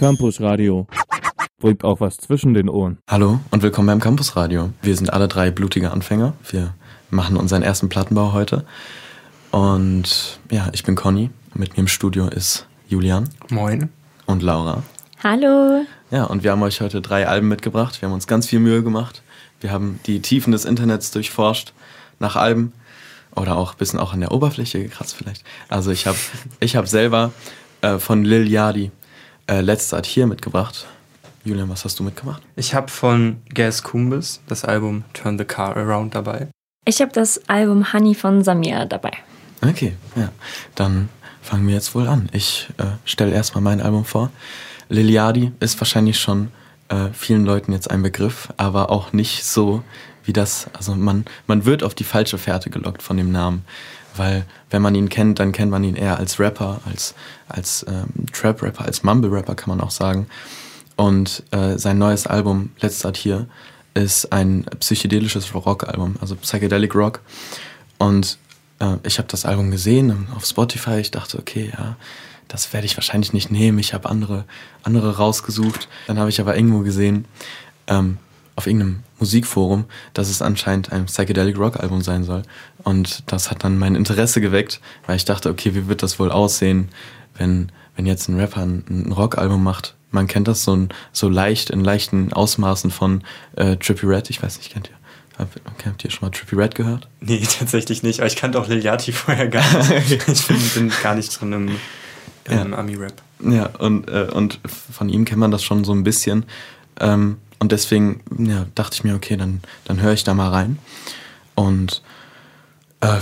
Campus Radio. Bringt auch was zwischen den Ohren. Hallo und willkommen beim Campus Radio. Wir sind alle drei blutige Anfänger. Wir machen unseren ersten Plattenbau heute. Und ja, ich bin Conny. Mit mir im Studio ist Julian. Moin. Und Laura. Hallo. Ja, und wir haben euch heute drei Alben mitgebracht. Wir haben uns ganz viel Mühe gemacht. Wir haben die Tiefen des Internets durchforscht nach Alben oder auch ein bisschen auch an der Oberfläche gekratzt vielleicht. Also ich habe ich hab selber äh, von Lil Yadi äh, letzte Art hier mitgebracht. Julian, was hast du mitgebracht? Ich habe von Gas Kumbis das Album Turn the Car Around dabei. Ich habe das Album Honey von Samir dabei. Okay, ja. Dann fangen wir jetzt wohl an. Ich äh, stelle erstmal mein Album vor. Liliadi ist wahrscheinlich schon äh, vielen Leuten jetzt ein Begriff, aber auch nicht so wie das. Also man, man wird auf die falsche Fährte gelockt von dem Namen. Weil wenn man ihn kennt, dann kennt man ihn eher als Rapper, als, als ähm, Trap-Rapper, als Mumble-Rapper kann man auch sagen. Und äh, sein neues Album, Letzter hier, ist ein psychedelisches Rock-Album, also Psychedelic Rock. Und äh, ich habe das Album gesehen auf Spotify. Ich dachte, okay, ja, das werde ich wahrscheinlich nicht nehmen. Ich habe andere, andere rausgesucht. Dann habe ich aber irgendwo gesehen, ähm, auf irgendeinem Musikforum, dass es anscheinend ein Psychedelic Rock Album sein soll. Und das hat dann mein Interesse geweckt, weil ich dachte, okay, wie wird das wohl aussehen, wenn, wenn jetzt ein Rapper ein, ein Rock-Album macht? Man kennt das so, ein, so leicht, in leichten Ausmaßen von äh, Trippy Red. Ich weiß nicht, kennt ihr? Habt ihr schon mal Trippy Red gehört? Nee, tatsächlich nicht. Aber ich kannte auch Lil Yachty vorher gar nicht. ich bin, bin gar nicht drin im, im ja. Ami-Rap. Ja, und, äh, und von ihm kennt man das schon so ein bisschen. Ähm, und deswegen ja, dachte ich mir, okay, dann, dann höre ich da mal rein. Und äh,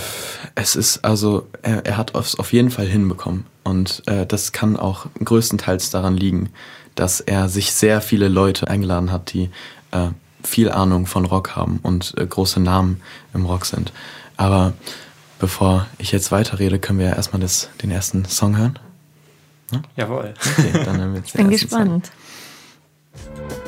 es ist also, er, er hat es auf jeden Fall hinbekommen. Und äh, das kann auch größtenteils daran liegen, dass er sich sehr viele Leute eingeladen hat, die äh, viel Ahnung von Rock haben und äh, große Namen im Rock sind. Aber bevor ich jetzt weiterrede, können wir ja erstmal das, den ersten Song hören. Ja? Jawohl. Okay, dann haben wir jetzt ich bin gespannt. Song.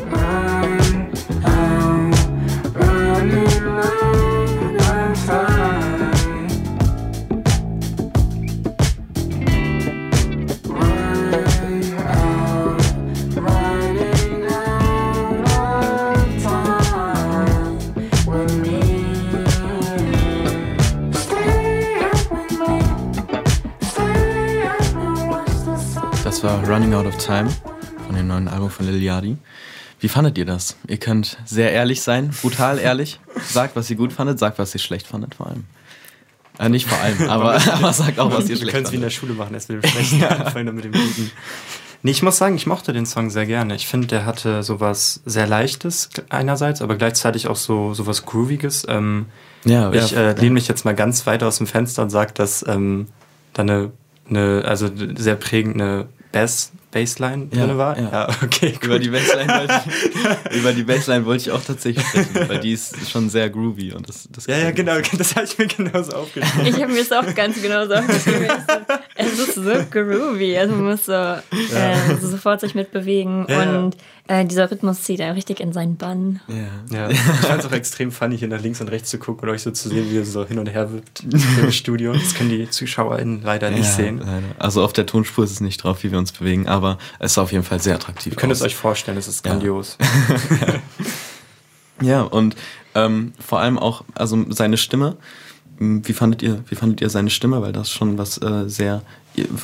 Running Out of Time von dem neuen Album von Lil Yachty. Wie fandet ihr das? Ihr könnt sehr ehrlich sein, brutal ehrlich. Sagt, was ihr gut fandet, sagt, was ihr schlecht fandet vor allem. Äh, nicht vor allem, aber, aber sagt auch, was ihr schlecht fandet. Wir können es wie in der Schule machen, erst mit dem Schlechten anfangen und mit dem Guten. Nee, ich muss sagen, ich mochte den Song sehr gerne. Ich finde, der hatte sowas sehr Leichtes einerseits, aber gleichzeitig auch so sowas Grooviges. Ähm, ja, ich ja, äh, lehne mich jetzt mal ganz weit aus dem Fenster und sage, dass ähm, da eine, eine, also sehr prägende Bass, Bassline ja, drin war? Ja, ja okay, gut. Über die Bassline wollte ich, über die Bassline wollte ich auch tatsächlich sprechen, weil die ist schon sehr groovy und das, das Ja, ja, genau, das habe ich mir genauso aufgeschrieben. Ich habe mir das auch ganz genauso aufgeschrieben. Es ist so groovy, also man muss so, ja. äh, so sofort sich mitbewegen ja, und äh, dieser Rhythmus zieht er richtig in seinen Bann. Ja, ja. ich fand es auch extrem funny, hier nach links und rechts zu gucken und euch so zu sehen, wie ihr so hin und her wippt im Studio. Das können die ZuschauerInnen leider nicht sehen. Leider. Also auf der Tonspur ist es nicht drauf, wie wir uns bewegen, aber es ist auf jeden Fall sehr attraktiv. Ihr könnt es euch vorstellen, es ist grandios. ja, und ähm, vor allem auch, also seine Stimme. Wie fandet ihr, wie fandet ihr seine Stimme? Weil das schon was äh, sehr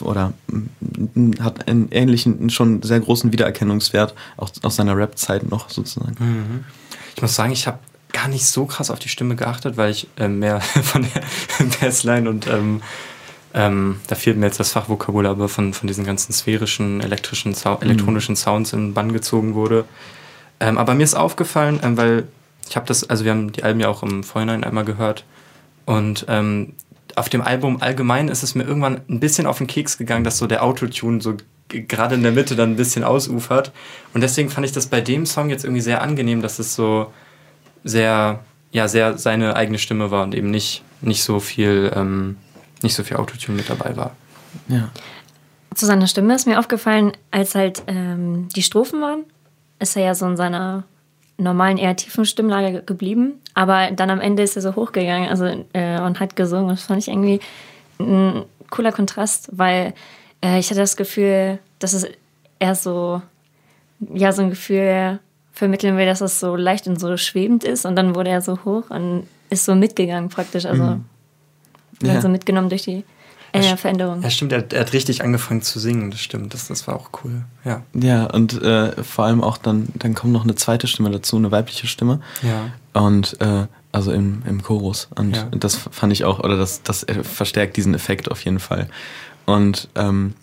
oder hat einen ähnlichen, schon sehr großen Wiedererkennungswert, auch aus seiner Rap-Zeit noch sozusagen. Mhm. Ich muss sagen, ich habe gar nicht so krass auf die Stimme geachtet, weil ich äh, mehr von der Bassline und ähm, ähm, da fehlt mir jetzt das Fachvokabular, aber von, von diesen ganzen sphärischen, elektrischen, Sau elektronischen mhm. Sounds in den Bann gezogen wurde. Ähm, aber mir ist aufgefallen, ähm, weil ich habe das, also wir haben die Alben ja auch im Vorhinein einmal gehört und ähm, auf dem Album allgemein ist es mir irgendwann ein bisschen auf den Keks gegangen, dass so der Autotune so gerade in der Mitte dann ein bisschen ausufert. Und deswegen fand ich das bei dem Song jetzt irgendwie sehr angenehm, dass es so sehr, ja, sehr seine eigene Stimme war und eben nicht, nicht so viel, ähm, nicht so viel Autotune mit dabei war. Ja. Zu seiner Stimme ist mir aufgefallen, als halt ähm, die Strophen waren, ist er ja so in seiner normalen, eher tiefen Stimmlage geblieben. Aber dann am Ende ist er so hochgegangen also, äh, und hat gesungen. Das fand ich irgendwie ein cooler Kontrast, weil äh, ich hatte das Gefühl, dass es eher so ja, so ein Gefühl vermitteln will, dass es so leicht und so schwebend ist. Und dann wurde er so hoch und ist so mitgegangen praktisch. Also Mhm. Ja. so mitgenommen durch die äh, st- Veränderung. Ja, stimmt, er, er hat richtig angefangen zu singen, das stimmt. Das, das war auch cool. Ja. Ja, und äh, vor allem auch dann, dann kommt noch eine zweite Stimme dazu, eine weibliche Stimme. Ja. Und äh, also im, im Chorus. Und Ja. das fand ich auch, oder das, das verstärkt diesen Effekt auf jeden Fall. Und ähm,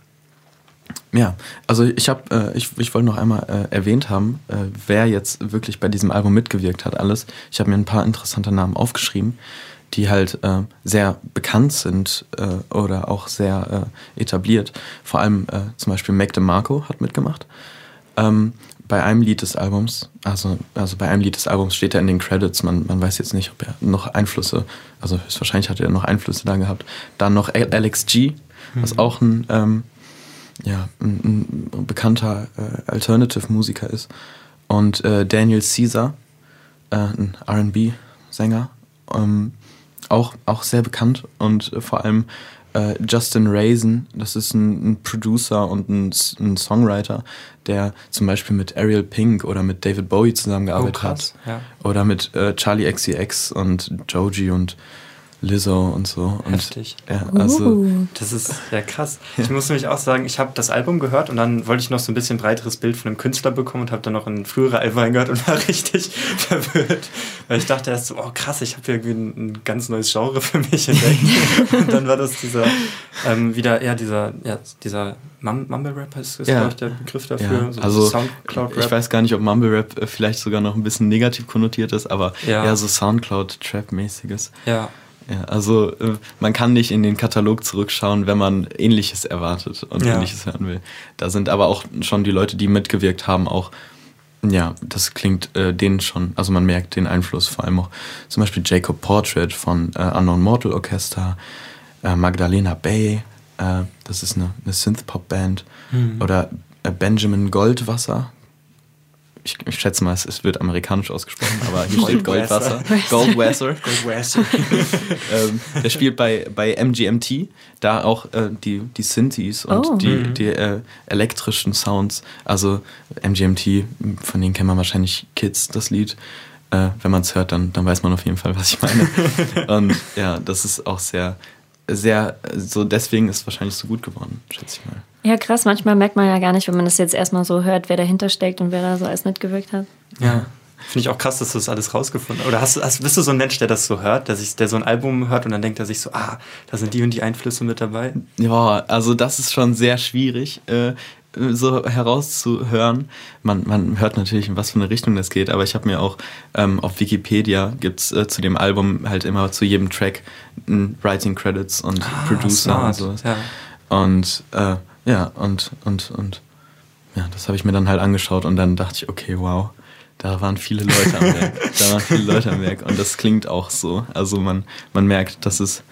ja, also ich habe, äh, ich, ich wollte noch einmal äh, erwähnt haben, äh, wer jetzt wirklich bei diesem Album mitgewirkt hat, alles. Ich habe mir ein paar interessante Namen aufgeschrieben, die halt äh, sehr bekannt sind äh, oder auch sehr äh, etabliert. Vor allem äh, zum Beispiel Mac DeMarco hat mitgemacht. Ähm, bei einem Lied des Albums, also, also bei einem Lied des Albums steht er in den Credits, man, man weiß jetzt nicht, ob er noch Einflüsse, also höchstwahrscheinlich hat er noch Einflüsse da gehabt. Dann noch Alex G, was auch ein, ähm, ja, ein, ein bekannter äh, Alternative-Musiker ist. Und äh, Daniel Caesar, äh, ein RB-Sänger, ähm, auch, auch sehr bekannt und äh, vor allem äh, Justin Raisin, das ist ein, ein Producer und ein, ein Songwriter, der zum Beispiel mit Ariel Pink oder mit David Bowie zusammengearbeitet Oh, krass, hat. ja. Oder mit äh, Charlie XCX und Joji und Lizzo und so. Und, Heftig. Ja, also, Uh. Das ist ja krass. Ich muss nämlich auch sagen, ich habe das Album gehört und dann wollte ich noch so ein bisschen breiteres Bild von dem Künstler bekommen und habe dann noch in frühere Alben reingehört und war richtig verwirrt. Weil ich dachte erst so, oh krass, ich habe irgendwie ein, ein ganz neues Genre für mich entdeckt. und dann war das dieser, ähm, wieder eher dieser, ja, dieser Mum Mumble Rap ist, ist Ja. glaube ich, der Begriff dafür. Ja, so also Soundcloud ich Rap. weiß gar nicht, ob Mumble Rap äh, vielleicht sogar noch ein bisschen negativ konnotiert ist, aber Ja. eher so Soundcloud-Trap-mäßiges. Ja. Ja, also äh, man kann nicht in den Katalog zurückschauen, wenn man Ähnliches erwartet und Ja. Ähnliches hören will. Da sind aber auch schon die Leute, die mitgewirkt haben, auch, ja, das klingt äh, denen schon, also man merkt den Einfluss, vor allem auch zum Beispiel Jacob Portrait von äh, Unknown Mortal Orchester, äh, Magdalena Bay, äh, das ist eine, eine Synth-Pop-Band, Mhm. oder äh, Benjamin Goldwasser. Ich, ich schätze mal, es, es wird amerikanisch ausgesprochen, aber hier steht Goldwasser. Goldwasser. Goldwasser. Gold ähm, der spielt bei, bei MGMT, da auch äh, die, die Synthes und Oh. die, Mhm. die äh, elektrischen Sounds. Also MGMT, von denen kennen wir wahrscheinlich Kids, das Lied. Äh, wenn man es hört, dann, dann weiß man auf jeden Fall, was ich meine. und ja, das ist auch sehr, sehr, so deswegen ist es wahrscheinlich so gut geworden, schätze ich mal. Ja, krass. Manchmal merkt man ja gar nicht, wenn man das jetzt erstmal so hört, wer dahinter steckt und wer da so alles mitgewirkt hat. Ja. Finde ich auch krass, dass du das alles rausgefunden hast. Oder hast, du- hast, bist du so ein Mensch, der das so hört, der, sich, der so ein Album hört und dann denkt er sich so, ah, da sind die und die Einflüsse mit dabei? Ja, also das ist schon sehr schwierig, äh, so herauszuhören. Man, man hört natürlich, in was für eine Richtung das geht, aber ich habe mir auch ähm, auf Wikipedia gibt's äh, zu dem Album halt immer zu jedem Track ein Writing Credits und Producer und sowas. Ja. Und äh, ja, und, und, und ja, das habe ich mir dann halt angeschaut und dann dachte ich, okay, wow, da waren viele Leute am Werk. da waren viele Leute am Werk und das klingt auch so. Also man, man merkt, dass es,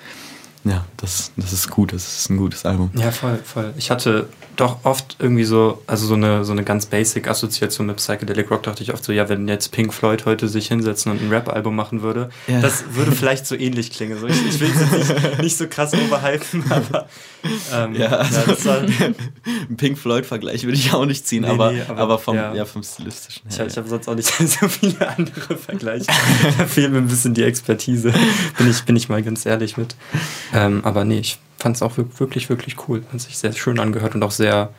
ja, das, das ist gut, das ist ein gutes Album. ja, voll, voll. Ich hatte doch oft irgendwie so, also so eine, so eine ganz basic Assoziation mit Psychedelic Rock, dachte ich oft so, ja, wenn jetzt Pink Floyd heute sich hinsetzen und ein Rap-Album machen würde, Ja. das würde vielleicht so ähnlich klingen. So, ich, ich will es nicht, nicht so krass overhypen, aber ähm, Ja, also das war, einen Pink Floyd-Vergleich würde ich auch nicht ziehen, Nee, aber, nee, aber, aber- vom, ja. ja. vom stilistischen Ich, her. ich habe sonst auch nicht so viele andere Vergleiche. da fehlt mir ein bisschen die Expertise. Bin ich, bin ich mal ganz ehrlich mit. Ähm, aber nee, ich fand es auch wir- wirklich, wirklich cool. Hat sich sehr schön angehört und auch sehr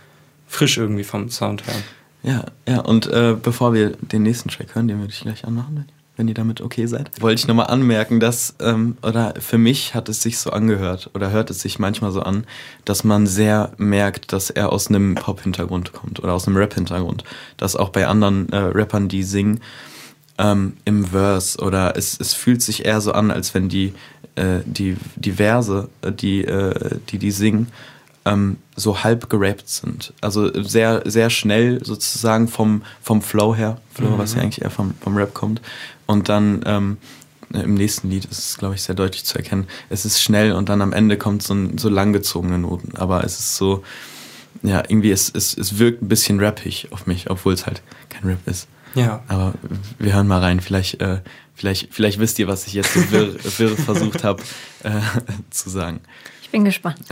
frisch irgendwie vom Sound her. Ja, ja, und äh, bevor wir den nächsten Track hören, den würde ich gleich anmachen, wenn, wenn ihr damit okay seid, wollte ich nochmal anmerken, dass, ähm, oder für mich hat es sich so angehört, oder hört es sich manchmal so an, dass man sehr merkt, dass er aus einem Pop-Hintergrund kommt oder aus einem Rap-Hintergrund. Dass auch bei anderen äh, Rappern, die singen, ähm, im Verse oder es, es fühlt sich eher so an, als wenn die, äh, die, die Verse, äh, die, äh, die die singen, ähm, so halb gerappt sind. Also sehr, sehr schnell sozusagen vom, vom Flow her, Flow, was ja eigentlich eher vom, vom Rap kommt. Und dann ähm, im nächsten Lied ist es, glaube ich, sehr deutlich zu erkennen. Es ist schnell und dann am Ende kommt so, ein, so langgezogene Noten. Aber es ist so, ja, irgendwie, es, es, es wirkt ein bisschen rappig auf mich, obwohl es halt kein Rap ist. Ja. Aber wir hören mal rein. Vielleicht, äh, vielleicht, vielleicht wisst ihr, was ich jetzt so wirr, wirr versucht habe äh, zu sagen. Ich bin gespannt.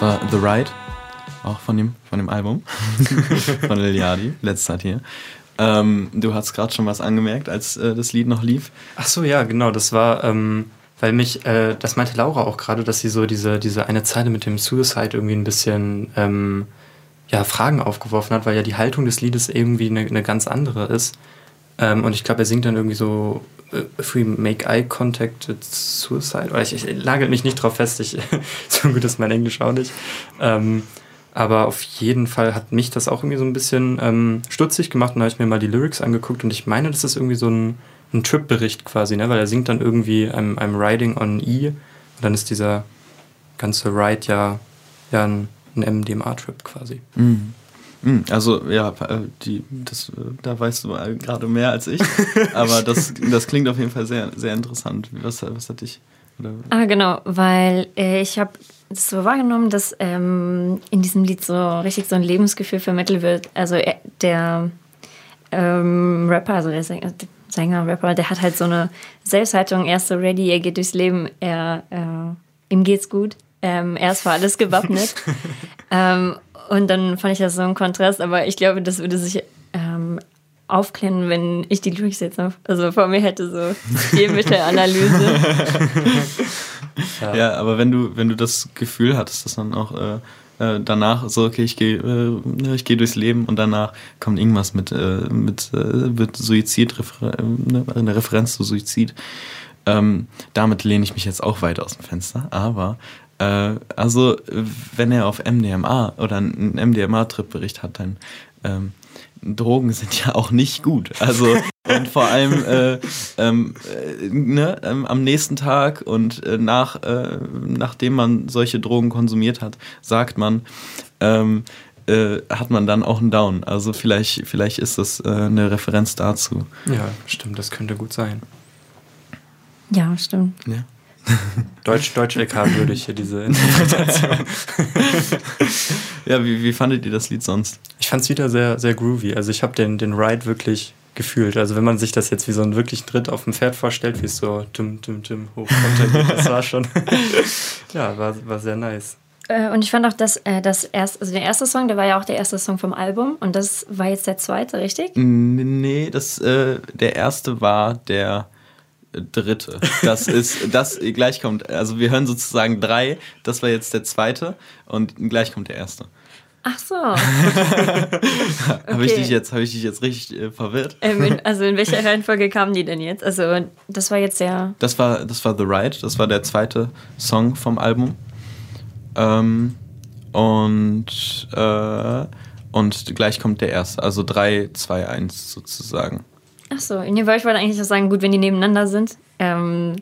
war The Ride, auch von dem, von dem Album von Liliadi, letzter hier. Ähm, du hast gerade schon was angemerkt, als äh, das Lied noch lief. Ach so, ja, genau. Das war, ähm, weil mich, äh, das meinte Laura auch gerade, dass sie so diese, diese eine Zeile mit dem Suicide irgendwie ein bisschen ähm, ja, Fragen aufgeworfen hat, weil ja die Haltung des Liedes irgendwie eine, eine ganz andere ist. Ähm, und ich glaube, er singt dann irgendwie so äh, If we make eye contact, it's suicide. Oder ich, ich lagert mich nicht drauf fest, ich, so gut ist mein Englisch auch nicht. Ähm, aber auf jeden Fall hat mich das auch irgendwie so ein bisschen ähm, stutzig gemacht und da habe ich mir mal die Lyrics angeguckt und ich meine, das ist irgendwie so ein, ein Trip-Bericht quasi, ne? weil er singt dann irgendwie I'm, I'm riding on E und dann ist dieser ganze Ride ja, ja ein, ein MDMA-Trip quasi. Mhm. Mhm, Also ja, äh, die, das, äh, da weißt du äh, gerade mehr als ich, aber das, das klingt auf jeden Fall sehr, sehr interessant. Was, was hat dich? Oder? Ah, genau, weil äh, ich habe es so wahrgenommen, dass ähm, in diesem Lied so richtig so ein Lebensgefühl vermittelt wird. Also er, der ähm, Rapper, also der Sänger, der Sänger, Rapper, der hat halt so eine Selbsthaltung. Er ist so ready, er geht durchs Leben, er, äh, ihm geht's gut, ähm, er ist für alles gewappnet. und dann fand ich das so ein Kontrast, aber ich glaube, das würde sich ähm, aufklären, wenn ich die Lyrics jetzt noch, also vor mir hätte so Stilmittelanalyse. Ja. ja, aber wenn du, wenn du das Gefühl hattest, dass dann auch äh, äh, danach so, okay, ich gehe äh, ich geh durchs Leben und danach kommt irgendwas mit, äh, mit äh, wird Suizid, refer ne, eine Referenz zu Suizid. Ähm, damit lehne ich mich jetzt auch weit aus dem Fenster, aber äh, also wenn er auf MDMA oder einen MDMA-Trip-Bericht hat, dann ähm, Drogen sind ja auch nicht gut. Also und vor allem äh, ähm, äh, ne, ähm, am nächsten Tag und äh, nach, äh, nachdem man solche Drogen konsumiert hat, sagt man, ähm, äh, hat man dann auch einen Down. Also vielleicht, vielleicht ist das äh, eine Referenz dazu. Ja, stimmt, das könnte gut sein. Ja, stimmt. Ja. Deutsch, Deutsch LK würdig hier diese Interpretation. ja, wie, wie fandet ihr das Lied sonst? Ich fand es wieder sehr, sehr groovy. Also ich habe den, den Ride wirklich gefühlt. Also wenn man sich das jetzt wie so einen wirklichen Tritt auf dem Pferd vorstellt, wie es so dim, dim, dim hoch runter geht, das war schon, ja, war, war sehr nice. Äh, Und ich fand auch, dass äh, das erste, also der erste Song, der war ja auch der erste Song vom Album und das war jetzt der zweite, richtig? Nee, das, äh, der erste war der dritte. Das ist, das gleich kommt, also wir hören sozusagen drei, das war jetzt der zweite und gleich kommt der erste. Ach so. Habe ich Okay. dich jetzt, habe ich dich jetzt richtig äh, verwirrt? ähm, in, also in welcher Reihenfolge kamen die denn jetzt? Also das war jetzt der. Das war, das war The Ride, das war der zweite Song vom Album. Ähm, und, äh, und gleich kommt der erste, also 3, 2, 1 sozusagen. Ach so, nee, weil ich wollte eigentlich auch sagen, gut, wenn die nebeneinander sind, ähm,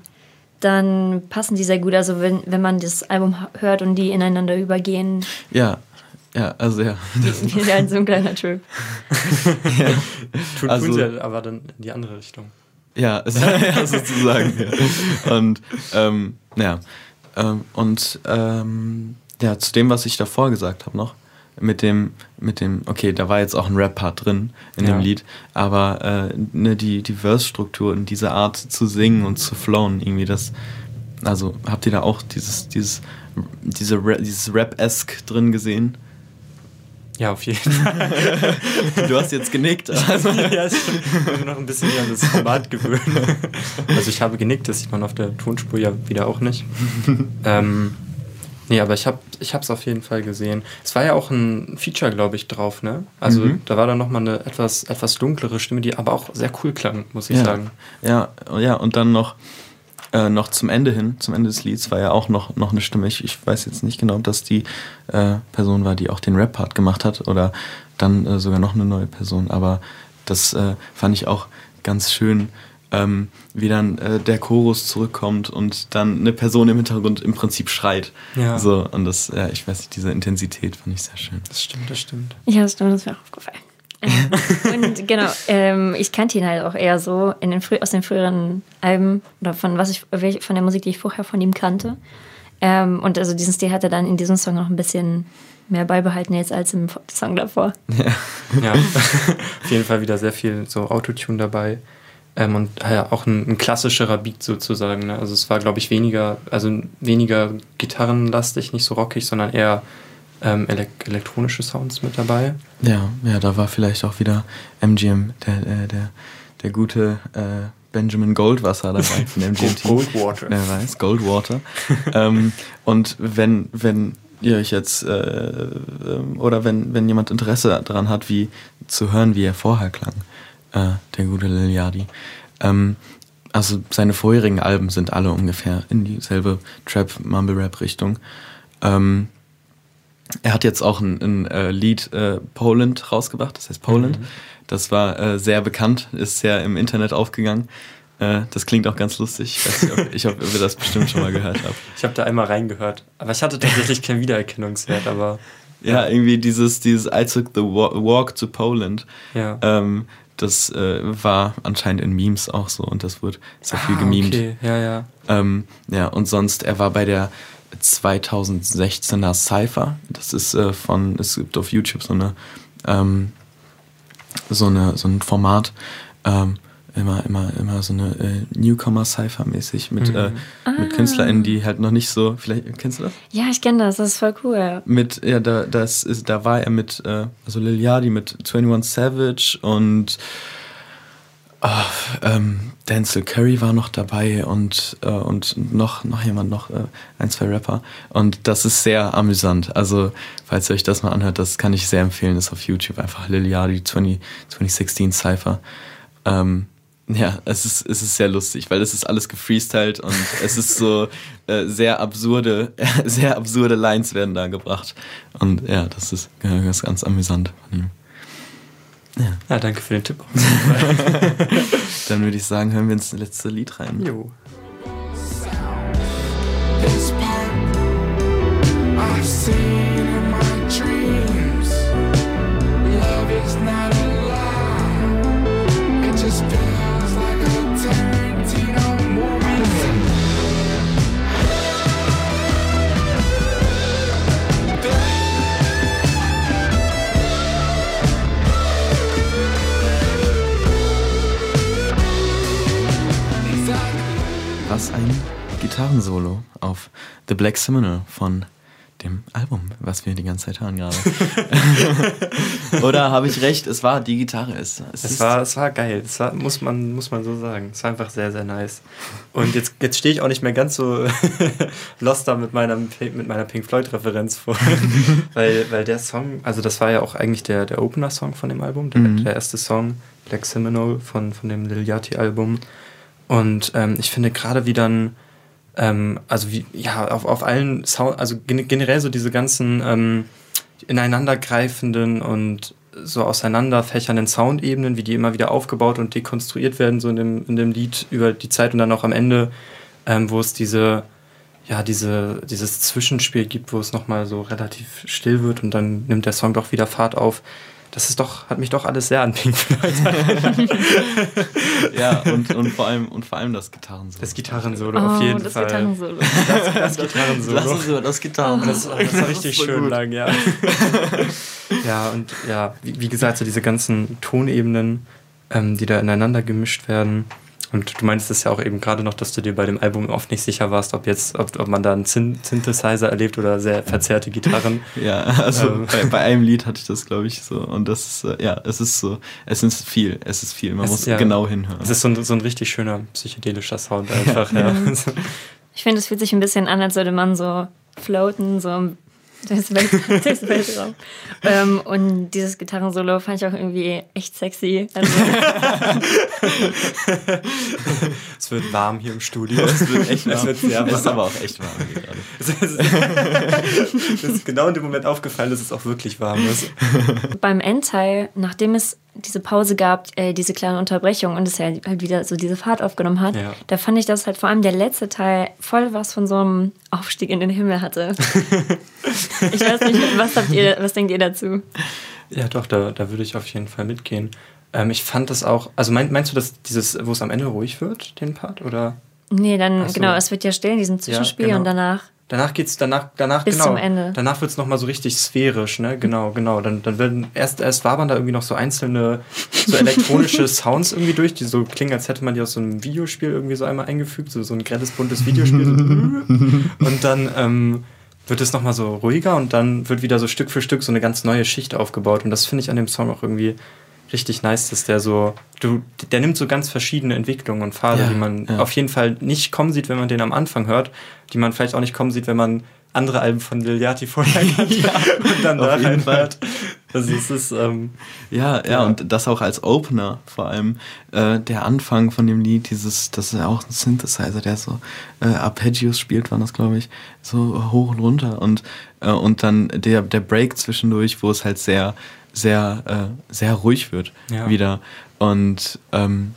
dann passen die sehr gut. Also wenn, wenn man das Album hört und die ineinander übergehen, Ja, ja, also ja. halt so ein kleiner Trip. Tun, Also- tun sie ja aber dann in die andere Richtung. Ja, ja sozusagen. Ja. Und ähm, ja, ähm, und ähm, ja, zu dem, was ich davor gesagt habe noch, mit dem, mit dem, okay, da war jetzt auch ein Rap-Part drin in Ja. dem Lied, aber äh, ne, die, die Verse-Struktur und diese Art zu singen und zu flowen, irgendwie das, also habt ihr da auch dieses, dieses, diese, dieses Rap-esque drin gesehen? Ja, auf jeden Fall. Du hast jetzt genickt. Also, ja, ich muss noch ein bisschen an das Format gewöhnen. Also ich habe genickt, das sieht man auf der Tonspur ja wieder auch nicht. ähm, nee, aber ich habe ich es auf jeden Fall gesehen. Es war ja auch ein Feature, glaube ich, drauf, ne? Also Mhm. da war dann nochmal eine etwas, etwas dunklere Stimme, die aber auch sehr cool klang, muss ich ja, sagen. Ja, ja, und dann noch, äh, noch zum Ende hin, zum Ende des Lieds war ja auch noch, noch eine Stimme. Ich, ich weiß jetzt nicht genau, ob das die äh, Person war, die auch den Rap-Part gemacht hat oder dann äh, sogar noch eine neue Person. Aber das äh, fand ich auch ganz schön, ähm, wie dann äh, der Chorus zurückkommt und dann eine Person im Hintergrund im Prinzip schreit. Ja. So, und das, ja, ich weiß nicht, diese Intensität fand ich sehr schön. Das stimmt, das stimmt. Ja, das stimmt, das ist mir auch aufgefallen. Ähm, und genau, ähm, ich kannte ihn halt auch eher so in den frü aus den früheren Alben oder von was ich von der Musik, die ich vorher von ihm kannte. Ähm, und also diesen Stil hat er dann in diesem Song noch ein bisschen mehr beibehalten jetzt als im Song davor. Ja, auf jeden Fall wieder sehr viel so Autotune dabei. Ähm, und ja, auch ein, ein, klassischerer Beat sozusagen. Ne? Also es war, glaube ich, weniger, also weniger gitarrenlastig, nicht so rockig, sondern eher ähm, elek elektronische Sounds mit dabei. Ja, ja, da war vielleicht auch wieder MGM, der, äh, der, der gute äh, Benjamin Goldwasser dabei von MGMT. Goldwater. Wer weiß, Goldwater. ähm, und wenn, wenn ihr euch jetzt, äh, ähm, oder wenn, wenn jemand Interesse daran hat, wie zu hören, wie er vorher klang, äh, der gute Liliadi. Ähm, also seine vorherigen Alben sind alle ungefähr in dieselbe Trap-Mumble-Rap-Richtung. Ähm, er hat jetzt auch ein, ein äh, Lied äh, Poland rausgebracht, das heißt Poland. Mhm. Das war äh, sehr bekannt, ist sehr im Internet aufgegangen. Äh, das klingt auch ganz lustig. Ich weiß nicht, ob, ich, ob ihr das bestimmt schon mal gehört habt. Ich habe da einmal reingehört. Aber ich hatte tatsächlich keinen Wiedererkennungswert, aber. Ja, irgendwie dieses, dieses I took the walk to Poland. Ja. Ähm, das äh, war anscheinend in Memes auch so und das wird sehr viel ah, gemimt. Okay, ja, ja. Ähm, ja, und sonst, er war bei der 2016er Cypher. Das ist äh, von, es gibt auf YouTube so eine, ähm, so eine, so ein Format, ähm, immer, immer, immer so eine äh, Newcomer-Cypher-mäßig mit, mhm. äh, mit ah. KünstlerInnen, die halt noch nicht so, vielleicht, kennst du das? Ja, ich kenne das, das ist voll cool. Mit, ja, da, das ist, da war er mit, äh, also Lil Yachty mit 21 Savage und oh, ähm, Denzel Curry war noch dabei und, äh, und noch, noch jemand, noch äh, ein, zwei Rapper. Und das ist sehr amüsant. Also, falls ihr euch das mal anhört, das kann ich sehr empfehlen, das ist auf YouTube einfach Lil Yachty 20, 2016 Cypher. Ähm, ja, es ist, es ist sehr lustig, weil es ist alles gefreestylt und es ist so äh, sehr absurde, sehr absurde Lines werden da gebracht. Und ja, das ist, das ist ganz amüsant. Ja. ja, danke für den Tipp. Dann würde ich sagen, hören wir ins letzte Lied rein. Jo. I've seen Gitarrensolo auf The Black Seminole von dem Album, was wir die ganze Zeit hören gerade. Oder habe ich recht? Es war die Gitarre. Es, es, es war, es war geil. Es war, muss, man, muss man so sagen. Es war einfach sehr, sehr nice. Und jetzt, jetzt stehe ich auch nicht mehr ganz so lost da mit meiner, mit meiner Pink Floyd-Referenz vor. weil, weil der Song, also das war ja auch eigentlich der, der Opener-Song von dem Album, der, mhm. der erste Song, Black Seminole von, von dem Lil Yachty-Album. Und ähm, ich finde gerade wie dann, ähm, also wie, ja, auf, auf allen Sound, also generell so diese ganzen ähm, ineinandergreifenden und so auseinanderfächernden Soundebenen, wie die immer wieder aufgebaut und dekonstruiert werden, so in dem, in dem Lied über die Zeit und dann auch am Ende, ähm, wo es diese, ja, diese, dieses Zwischenspiel gibt, wo es nochmal so relativ still wird und dann nimmt der Song doch wieder Fahrt auf das ist doch, hat mich doch alles sehr an Pink Floyd. ja, und, und, vor allem, und vor allem das Gitarrensolo. Das Gitarrensolo, oh, auf jeden das Fall. Gitarrensolo. Das, das Gitarrensolo. Lassen Sie das Gitarrensolo. Das, das war richtig schön gut. lang, ja. ja, und ja, wie, wie, gesagt, so diese ganzen Tonebenen, ähm, die da ineinander gemischt werden und du meinst es ja auch eben gerade noch, dass du dir bei dem Album oft nicht sicher warst, ob jetzt, ob, ob man da einen Synthesizer erlebt oder sehr verzerrte Gitarren. ja, also ähm. bei, bei, einem Lied hatte ich das, glaube ich, so. Und das ist, äh, ja, es ist so, es ist viel, es ist viel. Man es, muss ja, genau hinhören. Es ist so ein, so ein richtig schöner psychedelischer Sound einfach, ja. ja. Ich finde, es fühlt sich ein bisschen an, als würde man so floaten, so das, Welt, das Weltraum. ähm, und dieses Gitarrensolo fand ich auch irgendwie echt sexy. Also es wird warm hier im Studio. Es wird echt warm. Es wird sehr warm. Es ist aber auch echt warm hier gerade. Es ist genau in dem Moment aufgefallen, dass es auch wirklich warm ist. Beim Endteil, nachdem es diese Pause gab, äh, diese kleine Unterbrechung und es ja halt wieder so diese Fahrt aufgenommen hat, ja. da fand ich, dass halt vor allem der letzte Teil voll was von so einem Aufstieg in den Himmel hatte. ich weiß nicht, was habt ihr, was denkt ihr dazu? Ja, doch, da, da würde ich auf jeden Fall mitgehen. Ähm, ich fand das auch, also mein, meinst du, dass dieses, wo es am Ende ruhig wird, den Part, oder? Nee, dann, so. genau, es wird ja still in diesem Zwischenspiel ja, genau. und danach Danach geht's, danach, danach, Bis genau. zum Ende. Danach wird's noch mal so richtig sphärisch, ne? Genau, genau. Dann, dann werden erst, erst wabern da irgendwie noch so einzelne, so elektronische Sounds irgendwie durch, die so klingen, als hätte man die aus so einem Videospiel irgendwie so einmal eingefügt, so, so ein grelles, buntes Videospiel. So. und dann, ähm, wird es noch mal so ruhiger und dann wird wieder so Stück für Stück so eine ganz neue Schicht aufgebaut. Und das finde ich an dem Song auch irgendwie richtig nice, dass der so, du, der nimmt so ganz verschiedene Entwicklungen und Pfade, Ja, die man ja. auf jeden Fall nicht kommen sieht, wenn man den am Anfang hört, die man vielleicht auch nicht kommen sieht, wenn man andere Alben von Lil Yachty vorher kennt und dann da reinhört. Also es ist, ähm, Ja, ja, Ja. und das auch als Opener vor allem. Äh, der Anfang von dem Lied, dieses, das ist ja auch ein Synthesizer, der so äh, Arpeggios spielt, war das, glaube ich, so hoch und runter. Und, äh, und dann der, der Break zwischendurch, wo es halt sehr, sehr, äh, sehr ruhig wird Ja. wieder. Und ähm,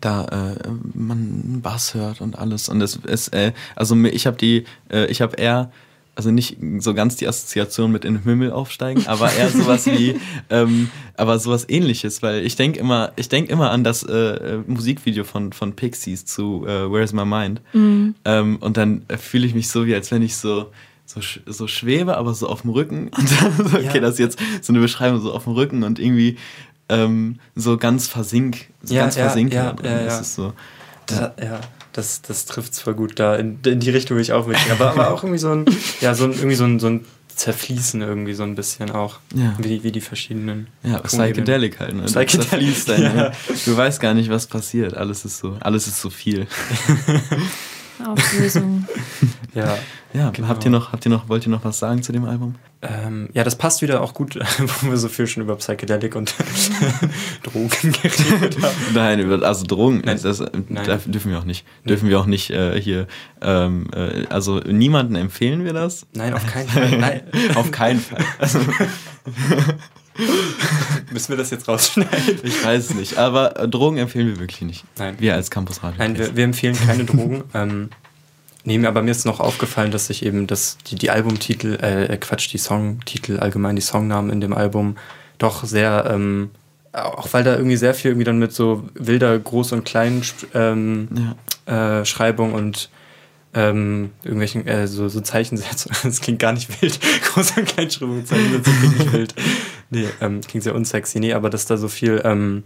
da äh, man Bass hört und alles. Und es ist, äh, also ich habe die, äh, ich habe eher, also nicht so ganz die Assoziation mit in den Himmel aufsteigen, aber eher sowas wie, ähm, aber sowas ähnliches, weil ich denke immer, ich denke immer an das äh, Musikvideo von, von Pixies zu äh, Where's My Mind. Ähm, und dann äh, fühle ich mich so, wie als wenn ich so, so, so schwebe, aber so auf dem Rücken. Und dann, so, okay, Ja. das ist jetzt so eine Beschreibung, so auf dem Rücken und irgendwie ähm, so ganz versink, so Ja, ganz ja, versinken. ja, Und ja, das ja. ist so. da, ja, das, das trifft es voll gut da. In, in die Richtung will ich auch mitgehen. Aber, aber auch irgendwie so ein, ja, so ein, irgendwie so ein, so ein Zerfließen irgendwie so ein bisschen auch. Ja. Wie, wie die verschiedenen. Ja. Psychedelic halt. Ne? Du Psychedelic, dann, ja. ne? Du weißt gar nicht, was passiert. Alles ist so, alles ist so viel. Auflösung. Ja. Ja, Genau. habt ihr noch, habt ihr noch, wollt ihr noch was sagen zu dem Album? Ähm, ja, das passt wieder auch gut, wo wir so viel schon über Psychedelic und Drogen geredet haben. Nein, über- also Drogen, Nein. das, äh, Nein. dürfen wir auch nicht. Dürfen wir auch nicht äh, hier, ähm, äh, also niemanden empfehlen wir das? Nein, auf keinen Fall. Nein. Auf keinen Fall. Müssen wir das jetzt rausschneiden? ich weiß es nicht, aber äh, Drogen empfehlen wir wirklich nicht. Nein. Wir als Campus Radio. Nein, wir, wir empfehlen keine Drogen. ähm, nee, aber mir ist noch aufgefallen, dass sich eben das, die, die Albumtitel, äh, Quatsch, die Songtitel, allgemein die Songnamen in dem Album doch sehr, ähm, auch weil da irgendwie sehr viel irgendwie dann mit so wilder Groß- und Klein ähm, ja. äh, Schreibung und ähm, irgendwelchen äh, so, so Zeichensätze. Das klingt gar nicht wild. Groß- und Kleinschreibung, Zeichensätze klingt nicht wild. Nee, ähm, klingt sehr unsexy. Nee, aber dass da so viel, ähm,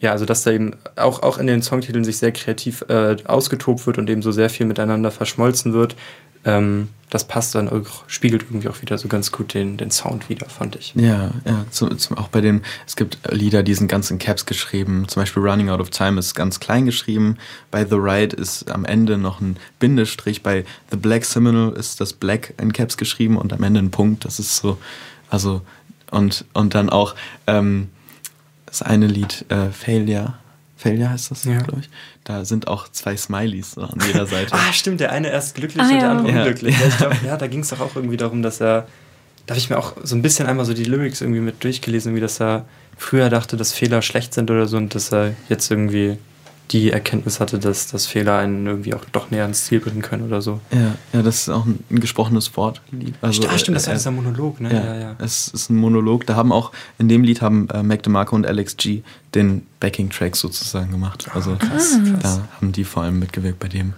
ja, also dass da eben auch, auch in den Songtiteln sich sehr kreativ äh, ausgetobt wird und eben so sehr viel miteinander verschmolzen wird, ähm, das passt dann auch, spiegelt irgendwie auch wieder so ganz gut den, den Sound wieder, fand ich. Ja, ja, zum, zum, auch bei den, es gibt Lieder, die sind ganz in Caps geschrieben, zum Beispiel Running Out of Time ist ganz klein geschrieben, bei The Ride ist am Ende noch ein Bindestrich, bei The Black Seminole ist das Black in Caps geschrieben und am Ende ein Punkt, das ist so, also, und, und dann auch ähm, das eine Lied, äh, Failure, Failure heißt das, Ja. glaube ich, da sind auch zwei Smileys so an jeder Seite. Ah, stimmt, der eine erst glücklich Ah, und der ja. andere Ja. unglücklich. Ja, ich glaub, ja da ging es doch auch irgendwie darum, dass er, da habe ich mir auch so ein bisschen einmal so die Lyrics irgendwie mit durchgelesen, wie dass er früher dachte, dass Fehler schlecht sind oder so und dass er jetzt irgendwie die Erkenntnis hatte, dass, dass Fehler einen irgendwie auch doch näher ans Ziel bringen können oder so. Ja, ja, das ist auch ein, ein gesprochenes Wort. Also, ah, stimmt, das war äh, dieser Monolog, ne? Ja, Ja, ja. es ist ein Monolog. Da haben auch, in dem Lied haben äh, Mac DeMarco und Alex G den Backing-Track sozusagen gemacht. Also krass, krass. da haben die vor allem mitgewirkt bei dem.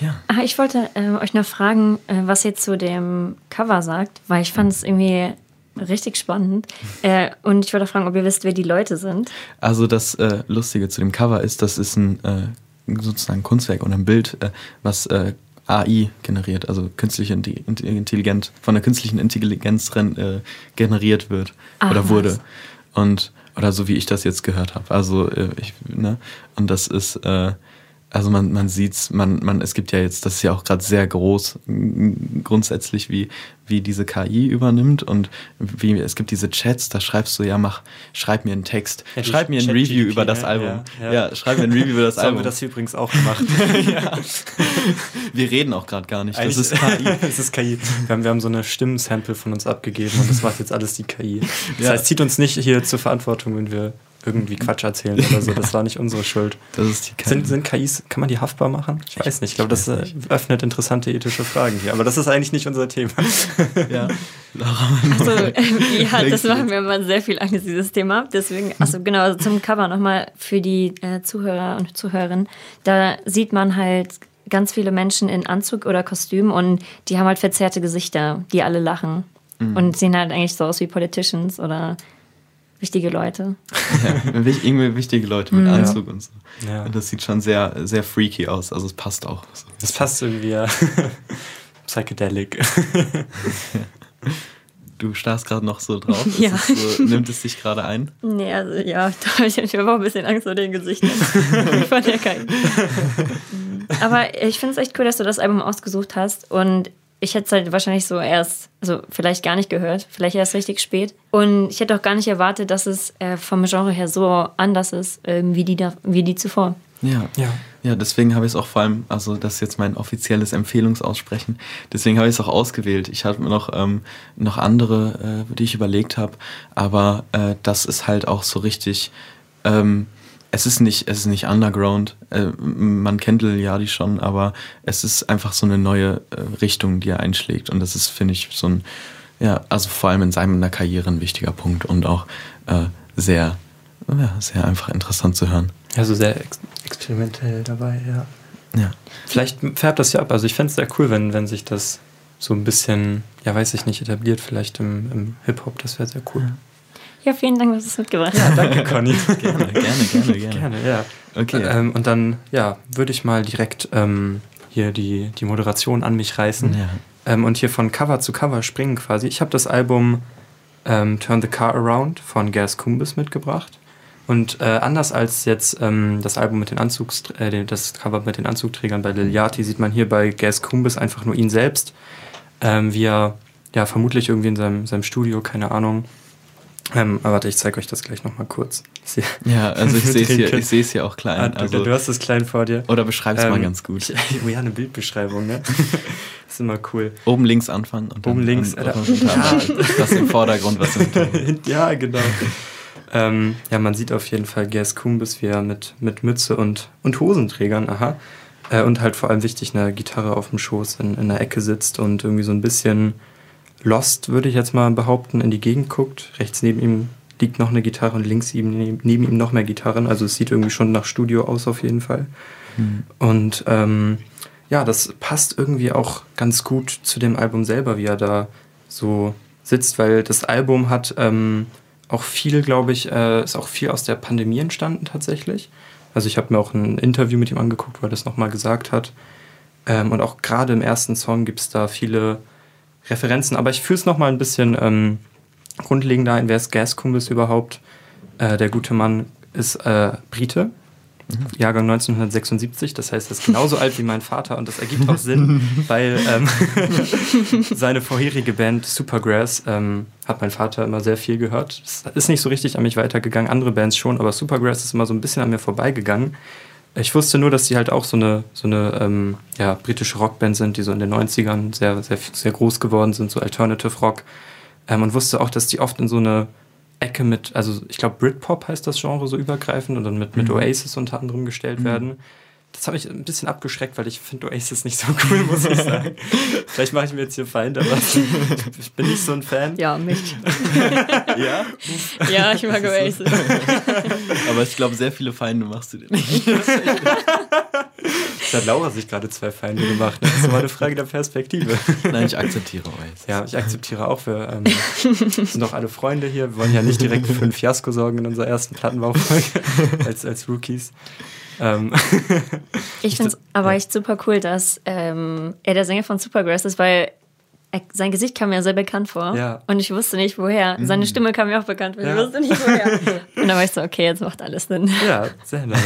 Ja. Ah, ich wollte ähm, euch noch fragen, äh, was ihr zu dem Cover sagt, weil ich fand es irgendwie richtig spannend. Äh, und ich wollte fragen, ob ihr wisst, wer die Leute sind. Also das äh, Lustige zu dem Cover ist, das ist ein äh, sozusagen Kunstwerk und ein Bild, äh, was äh, AI generiert, also künstliche Intelligenz, von der künstlichen Intelligenz äh, generiert wird Ach, oder wurde. was. Und oder so wie ich das jetzt gehört habe. Also ich, ne? Und das ist also man, man sieht's, man, man, es gibt ja jetzt, das ist ja auch gerade sehr groß grundsätzlich, wie, wie diese KI übernimmt und wie es gibt diese Chats, da schreibst du ja, mach, schreib mir einen Text, Ja, schreib mir ein Review über das ne? Album. Ja, Ja, ja. schreib mir ein Review über das So haben Album. wir das hier übrigens auch gemacht. Wir reden auch gerade gar nicht. Das Eigentlich- ist KI. das ist KI. Wir haben, wir haben so eine Stimmensample von uns abgegeben und das macht jetzt alles die KI. Das Ja. heißt, zieht uns nicht hier zur Verantwortung, wenn wir irgendwie Quatsch erzählen oder so. Das war nicht unsere Schuld. Das ist die KI. Sind, sind KIs, kann man die haftbar machen? Ich weiß nicht. Ich glaube, das äh, öffnet interessante ethische Fragen hier. Aber das ist eigentlich nicht unser Thema. ja. Laura, Also, ähm, ja, das machen mir immer sehr viel Angst, dieses Thema. Deswegen, also genau, also zum Cover nochmal für die äh, Zuhörer und Zuhörerinnen. Da sieht man halt ganz viele Menschen in Anzug oder Kostüm und die haben halt verzerrte Gesichter, die alle lachen. Mhm. Und sehen halt eigentlich so aus wie Politicians oder wichtige Leute. Ja, irgendwie wichtige Leute mit Anzug und so. Ja. Und das sieht schon sehr, sehr freaky aus. Also es passt auch. So. Das passt irgendwie, ja. Psychedelic. Du starrst gerade noch so drauf. Ja. es So, nimmt es dich gerade ein? Nee, also ja, da habe ich auch ein bisschen Angst vor den Gesichtern von der. Aber ich finde es echt cool, dass du das Album ausgesucht hast und ich hätte es halt wahrscheinlich so erst, also vielleicht gar nicht gehört, vielleicht erst richtig spät. Und ich hätte auch gar nicht erwartet, dass es äh, vom Genre her so anders ist, ähm, wie, die da, wie die zuvor. Ja. Ja. Ja, deswegen habe ich es auch vor allem, also das ist jetzt mein offizielles Empfehlungsaussprechen, deswegen habe ich es auch ausgewählt. Ich hatte noch, ähm, noch andere, äh, die ich überlegt habe, aber äh, das ist halt auch so richtig, ähm, es ist nicht, es ist nicht underground, äh, man kennt Lil Yachty schon, aber es ist einfach so eine neue äh, Richtung, die er einschlägt und das ist, finde ich, so ein, ja, also vor allem in seiner Karriere ein wichtiger Punkt und auch äh, sehr, ja, sehr einfach interessant zu hören. Also sehr ex experimentell dabei, ja. Ja. Vielleicht färbt das ja ab. Also ich fände es sehr cool, wenn, wenn sich das so ein bisschen, ja weiß ich nicht, etabliert, vielleicht im, im Hip-Hop, das wäre sehr cool. Ja, vielen Dank, dass du es mitgebracht hast. Danke, Conny. Gerne, gerne, gerne, gerne. Gerne, ja. Okay. Ähm, und dann, ja, würde ich mal direkt ähm, hier die, die Moderation an mich reißen Ja. ähm, und hier von Cover zu Cover springen quasi. Ich habe das Album ähm, Turn the Car Around von Gas Kumbis mitgebracht. Und äh, anders als jetzt ähm, das Album mit den Anzugs, äh, das Cover mit den Anzugträgern bei Lil Yachty, sieht man hier bei Gas Kumbis einfach nur ihn selbst, ähm, wie er ja vermutlich irgendwie in seinem, seinem Studio, keine Ahnung. Ähm, aber warte, ich zeige euch das gleich nochmal kurz. Ja, also ich sehe es hier, Trinken. ich sehe es hier auch Ah, klein. du, Also, du hast es klein vor dir. oder beschreib es mal Ähm, ganz gut. Ich, oh ja, eine Bildbeschreibung, ne? ist immer cool. Oben links anfangen und dann Oben links, äh, was im Vordergrund, was im Hintergrund. ja, genau. ähm, ja, man sieht auf jeden Fall Gas Kumbis, wie er mit, mit Mütze und, und Hosenträgern, aha. Äh, und halt vor allem wichtig, eine Gitarre auf dem Schoß in, in der Ecke sitzt und irgendwie so ein bisschen lost, würde ich jetzt mal behaupten, in die Gegend guckt. Rechts neben ihm liegt noch eine Gitarre und links neben, neben ihm noch mehr Gitarren. Also es sieht irgendwie schon nach Studio aus auf jeden Fall. Und ähm, ja, das passt irgendwie auch ganz gut zu dem Album selber, wie er da so sitzt, weil das Album hat ähm, auch viel, glaube ich, äh, ist auch viel aus der Pandemie entstanden tatsächlich. Also ich habe mir auch ein Interview mit ihm angeguckt, wo er das nochmal gesagt hat. Ähm, und auch gerade im ersten Song gibt es da viele Referenzen. Aber ich fühle es nochmal ein bisschen ähm, grundlegender ein. Wer ist Gas Kumbis überhaupt? Äh, der gute Mann ist äh, Brite, Jahrgang 1976. Das heißt, er ist genauso alt wie mein Vater und das ergibt auch Sinn, weil ähm, seine vorherige Band Supergrass ähm, hat mein Vater immer sehr viel gehört. Das ist nicht so richtig an mich weitergegangen, andere Bands schon, aber Supergrass ist immer so ein bisschen an mir vorbeigegangen. Ich wusste nur, dass sie halt auch so eine, so eine ähm, ja, britische Rockband sind, die so in den 90ern sehr, sehr, sehr groß geworden sind, so Alternative Rock. Ähm, und wusste auch, dass die oft in so eine Ecke mit, also ich glaube Britpop heißt das Genre so übergreifend und dann mit, mit Oasis unter anderem gestellt werden. Das hat mich ein bisschen abgeschreckt, weil ich finde Oasis nicht so cool, muss ich sagen. Vielleicht mache ich mir jetzt hier Feind, aber ich bin nicht so ein Fan. Ja, mich. Ja, Ja, ich mag Oasis. aber ich glaube, sehr viele Feinde machst du dir nicht. Da hat Laura sich gerade zwei Feinde gemacht. Das ist immer eine Frage der Perspektive. Nein, ich akzeptiere Oasis. Ja, ich akzeptiere auch. Wir ähm, sind doch alle Freunde hier. Wir wollen ja nicht direkt für ein Fiasko sorgen in unserer ersten Plattenbaufolge als, als Rookies. Ähm, Ich finde es aber echt super cool, dass ähm, er der Sänger von Supergrass ist, weil er, sein Gesicht kam mir sehr bekannt vor. Ja. Und ich wusste nicht, woher. Seine Stimme kam mir auch bekannt vor. Ich Ja. wusste nicht, woher. Und dann war ich so, okay, jetzt macht alles Sinn. ja, sehr nice.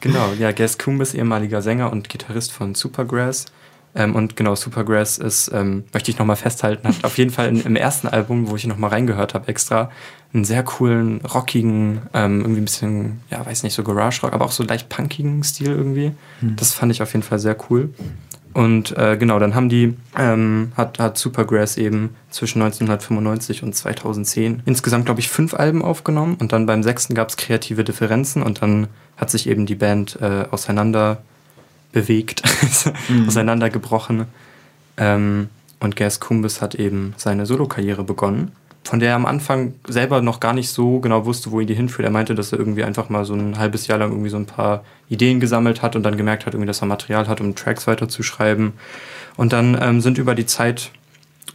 genau, ja, Gas Kumbis, ehemaliger Sänger und Gitarrist von Supergrass. Ähm, und genau, Supergrass ist, ähm, möchte ich nochmal festhalten, hat auf jeden Fall in, im ersten Album, wo ich nochmal reingehört habe, extra einen sehr coolen, rockigen, ähm, irgendwie ein bisschen, ja, weiß nicht, so Garage-Rock, aber auch so leicht punkigen Stil irgendwie. Das fand ich auf jeden Fall sehr cool. Und äh, genau, dann haben die, ähm, hat, hat Supergrass eben zwischen 1995 und 2010 insgesamt, glaube ich, fünf Alben aufgenommen. Und dann beim sechsten gab es kreative Differenzen und dann hat sich eben die Band äh, auseinander bewegt, auseinandergebrochen. Ähm, und Gas Kumbis hat eben seine Solokarriere begonnen. von der er am Anfang selber noch gar nicht so genau wusste, wo ihn die hinführt. Er meinte, dass er irgendwie einfach mal so ein halbes Jahr lang irgendwie so ein paar Ideen gesammelt hat und dann gemerkt hat, irgendwie, dass er Material hat, um Tracks weiterzuschreiben. Und dann ähm, sind über die Zeit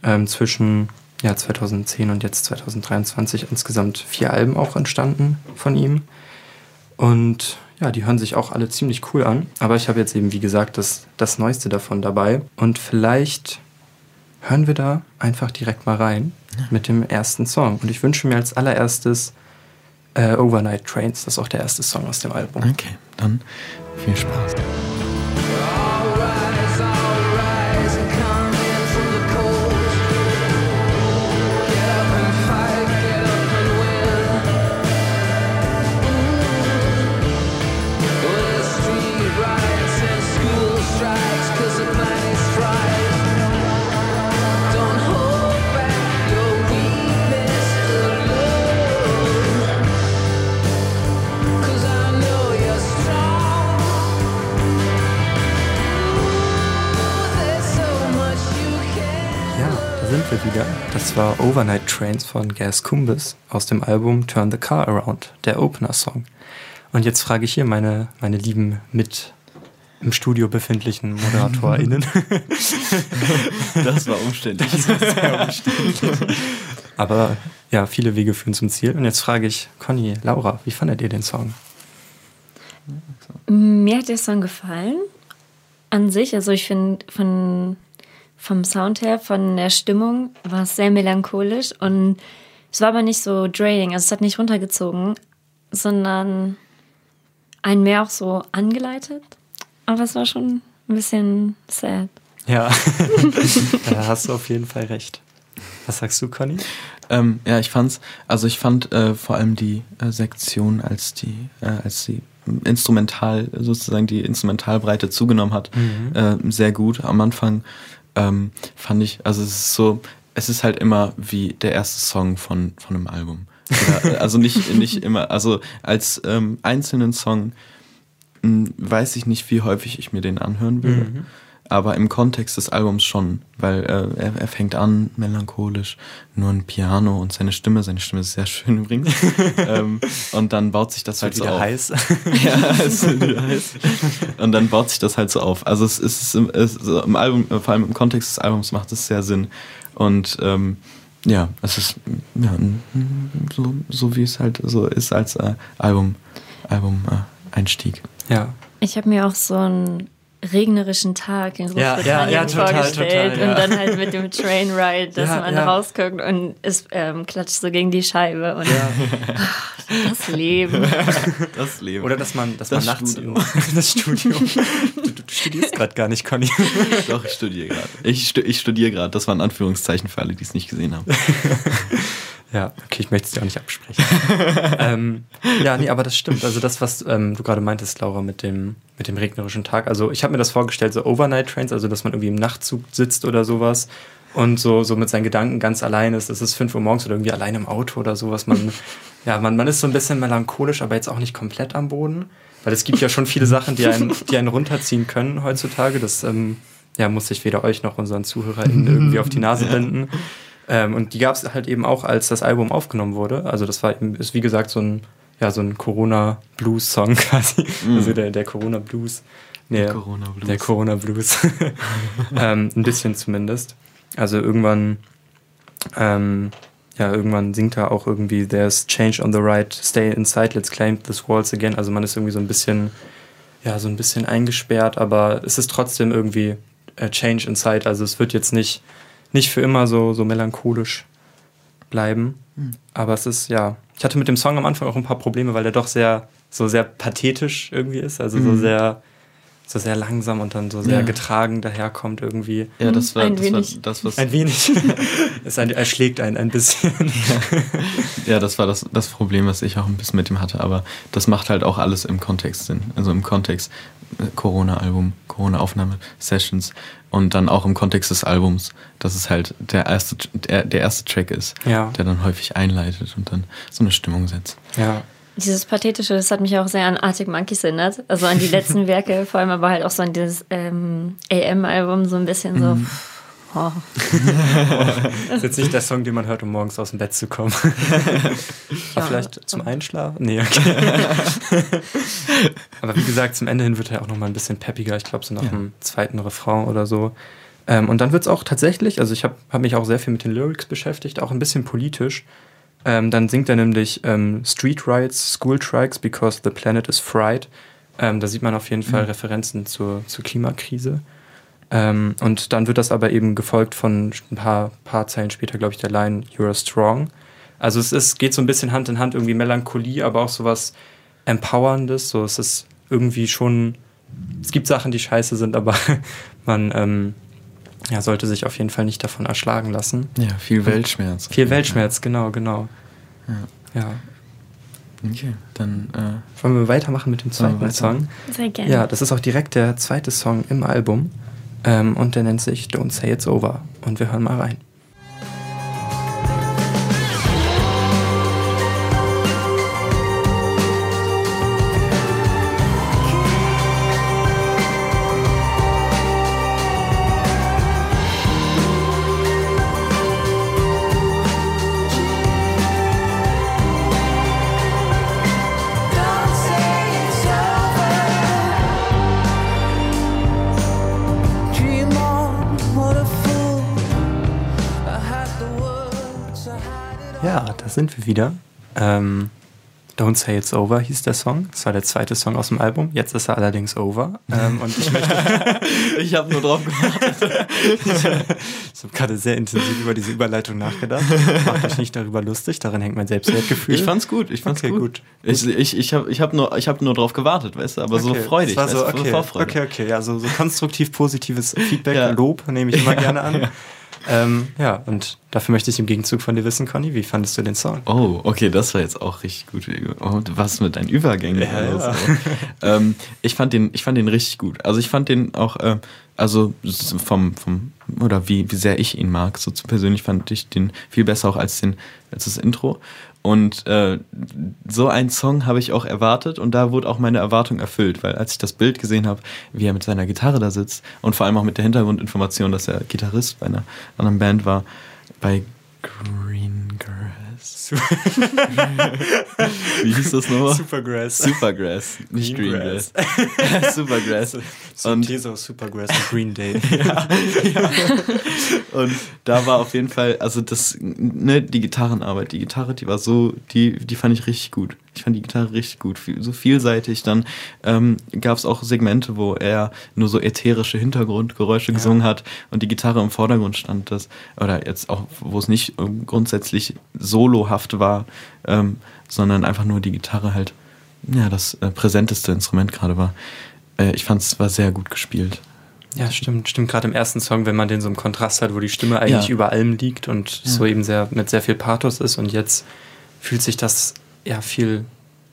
ähm, zwischen ja, 2010 und jetzt 2023 insgesamt vier Alben auch entstanden von ihm. Und ja, die hören sich auch alle ziemlich cool an. Aber ich habe jetzt eben, wie gesagt, das, das Neueste davon dabei. Und vielleicht hören wir da einfach direkt mal rein mit dem ersten Song. Und ich wünsche mir als allererstes äh, Overnight Trains. Das ist auch der erste Song aus dem Album. Okay, dann viel Spaß. Wieder. Das war Overnight Trains von Gas Kumbis aus dem Album Turn the Car Around, der Opener-Song. Und jetzt frage ich hier meine, meine lieben mit im Studio befindlichen ModeratorInnen. Das war umständlich. Das war sehr umständlich. Aber ja, viele Wege führen zum Ziel. Und jetzt frage ich Conny, Laura, wie fandet ihr den Song? Mir hat der Song gefallen. An sich, also ich finde von vom Sound her, von der Stimmung war es sehr melancholisch und es war aber nicht so draining, also es hat nicht runtergezogen, sondern einen mehr auch so angeleitet. Aber es war schon ein bisschen sad. Ja, da hast du auf jeden Fall recht. Was sagst du, Conny? Ähm, ja, ich fand's, also ich fand äh, vor allem die äh, Sektion, als die, äh, als die instrumental, sozusagen die Instrumentalbreite zugenommen hat, mhm. Äh, sehr gut. Am Anfang ähm, fand ich, also es ist so, es ist halt immer wie der erste Song von, von einem Album. Oder, also nicht, nicht immer, also als ähm, einzelnen Song mh, hm, weiß ich nicht, wie häufig ich mir den anhören würde. Mhm aber im Kontext des Albums schon, weil äh, er, er fängt an melancholisch, nur ein Piano und seine Stimme, seine Stimme ist sehr schön übrigens. ähm, und dann baut sich das, halt so auf. heiß. ja, es ist wieder heiß. Und dann baut sich das halt so auf. Also es ist im, es ist im Album, vor allem im Kontext des Albums macht es sehr Sinn. Und ähm, ja, es ist ja, so, so wie es halt so ist als äh, Album, Album äh, Einstieg. Ja. Ich habe mir auch so ein regnerischen Tag in Großbritannien ja, ja, ja, total, vorgestellt total, und dann halt mit dem Trainride, dass Ja, man ja. rausguckt und es ähm, klatscht so gegen die Scheibe und ach, das Leben. Das Leben. Oder dass man, dass Das man nachts Studio. im- das Studio. Du, du studierst gerade gar nicht, Conny. Doch, ich studiere gerade. Ich, ich studiere gerade. Das waren Anführungszeichen für alle, die es nicht gesehen haben. Ja, okay, ich möchte es dir auch nicht absprechen. ähm, ja, nee, aber das stimmt. Also das, was ähm, du gerade meintest, Laura, mit dem, mit dem regnerischen Tag. Also ich habe mir das vorgestellt, so Overnight Trains, also dass man irgendwie im Nachtzug sitzt oder sowas und so, so mit seinen Gedanken ganz allein ist. Es ist 5 Uhr morgens oder irgendwie allein im Auto oder sowas. Man, ja, man, man ist so ein bisschen melancholisch, aber jetzt auch nicht komplett am Boden. Weil es gibt ja schon viele Sachen, die einen, die einen runterziehen können heutzutage. Das ähm, ja, muss ich weder euch noch unseren ZuhörerInnen irgendwie auf die Nase binden. Ähm, und die gab es halt eben auch, als das Album aufgenommen wurde. Also das war eben, ist wie gesagt so ein, ja, so ein Corona-Blues-Song quasi. Also der, der Corona-Blues. Nee, Corona-Blues. Der Corona-Blues. ähm, ein bisschen zumindest. Also irgendwann, ähm, ja, irgendwann singt er auch irgendwie There's change on the right, stay inside, let's claim this walls again. Also man ist irgendwie so ein bisschen, ja, so ein bisschen eingesperrt, aber es ist trotzdem irgendwie äh, Change inside. Also es wird jetzt nicht, nicht für immer so, so melancholisch bleiben. Aber es ist, ja, ich hatte mit dem Song am Anfang auch ein paar Probleme, weil der doch sehr, so sehr pathetisch irgendwie ist. Also so Mhm. sehr, so sehr langsam und dann so sehr Ja. getragen daherkommt irgendwie. Ja, das war, Ein das, war wenig. das, was Ein wenig. es ein, erschlägt einen ein bisschen. Ja, das war das, das Problem, was ich auch ein bisschen mit ihm hatte. Aber das macht halt auch alles im Kontext Sinn. Also im Kontext äh, Corona-Album, Corona-Aufnahme-Sessions und dann auch im Kontext des Albums, dass es halt der erste, der, der erste Track ist, Ja. der dann häufig einleitet und dann so eine Stimmung setzt. Ja. Dieses Pathetische, das hat mich auch sehr an Arctic Monkeys erinnert. Also an die letzten Werke, vor allem aber halt auch so an dieses ähm, AM-Album, so ein bisschen so, Oh. Das ist jetzt nicht der Song, den man hört, um morgens aus dem Bett zu kommen. Aber vielleicht zum Einschlafen? Nee, okay. Aber wie gesagt, zum Ende hin wird er auch nochmal ein bisschen peppiger. Ich glaube, so nach Ja. dem zweiten Refrain oder so. Ähm, und dann wird es auch tatsächlich, also ich habe hab mich auch sehr viel mit den Lyrics beschäftigt, auch ein bisschen politisch. Ähm, dann singt er nämlich ähm, Street Riots, School Strikes, because the planet is fried. Ähm, da sieht man auf jeden Fall Referenzen zur, zur Klimakrise. Ähm, und dann wird das aber eben gefolgt von ein paar, paar Zeilen später, glaube ich, der Line You're strong. Also es ist, geht so ein bisschen Hand in Hand, irgendwie Melancholie, aber auch sowas Empowerndes. So, es ist irgendwie schon. Es gibt Sachen, die scheiße sind, aber man ähm, ja, sollte sich auf jeden Fall nicht davon erschlagen lassen. Ja, viel Weltschmerz. Viel Weltschmerz, genau, genau. Ja. Okay, dann äh, Wollen wir weitermachen mit dem zweiten? Song? Sehr gerne. Ja, das ist auch direkt der zweite Song im Album. Ähm, und der nennt sich Don't Say It's Over. Und wir hören mal rein. Wieder. Ähm, Don't Say It's Over hieß der Song. Das war der zweite Song aus dem Album. Jetzt ist er allerdings over. Ähm, und ich möchte ich habe nur drauf gewartet. Ich habe gerade sehr intensiv über diese Überleitung nachgedacht. Macht euch nicht darüber lustig, daran hängt mein Selbstwertgefühl. Ich fand's gut, ich fand's Okay, gut. gut. Ich, ich, ich habe ich hab nur, ich hab nur drauf gewartet, weißt du, aber so Okay, freudig. das War so, weißt du, okay, okay, okay. Ja, so, so konstruktiv positives Feedback, Ja. Lob nehme ich immer gerne an. Ähm, ja, und dafür möchte ich im Gegenzug von dir wissen, Conny, wie fandest du den Song? Oh, okay, das war jetzt auch richtig gut. Oh, was mit deinen Übergängen? Ja, oder ja. ähm, ich, fand den, ich fand den richtig gut. Also ich fand den auch, äh, also vom, vom oder wie, wie sehr ich ihn mag, so zu persönlich fand ich den viel besser auch als, den, als das Intro. Und äh, so einen Song habe ich auch erwartet und da wurde auch meine Erwartung erfüllt, weil als ich das Bild gesehen habe, wie er mit seiner Gitarre da sitzt und vor allem auch mit der Hintergrundinformation, dass er Gitarrist bei einer anderen Band war, bei Greengrass. Wie hieß das nochmal? Supergrass. Supergrass, nicht Greengrass. Greengrass. Supergrass. Und, Synthese aus Supergrass und Green Day. und da war auf jeden Fall, also das, ne, die Gitarrenarbeit, die Gitarre, die war so, die, die fand ich richtig gut. Ich fand die Gitarre richtig gut, so vielseitig. Dann ähm, gab es auch Segmente, wo er nur so ätherische Hintergrundgeräusche gesungen hat und die Gitarre im Vordergrund stand. Das, oder jetzt auch, wo es nicht grundsätzlich solohaft war, ähm, sondern einfach nur die Gitarre halt, ja, das äh, präsenteste Instrument gerade war. Äh, ich fand es war sehr gut gespielt. Ja, stimmt, stimmt. Gerade im ersten Song, wenn man den so im Kontrast hat, wo die Stimme eigentlich Ja. über allem liegt und so eben sehr mit sehr viel Pathos ist und jetzt fühlt sich das ja viel.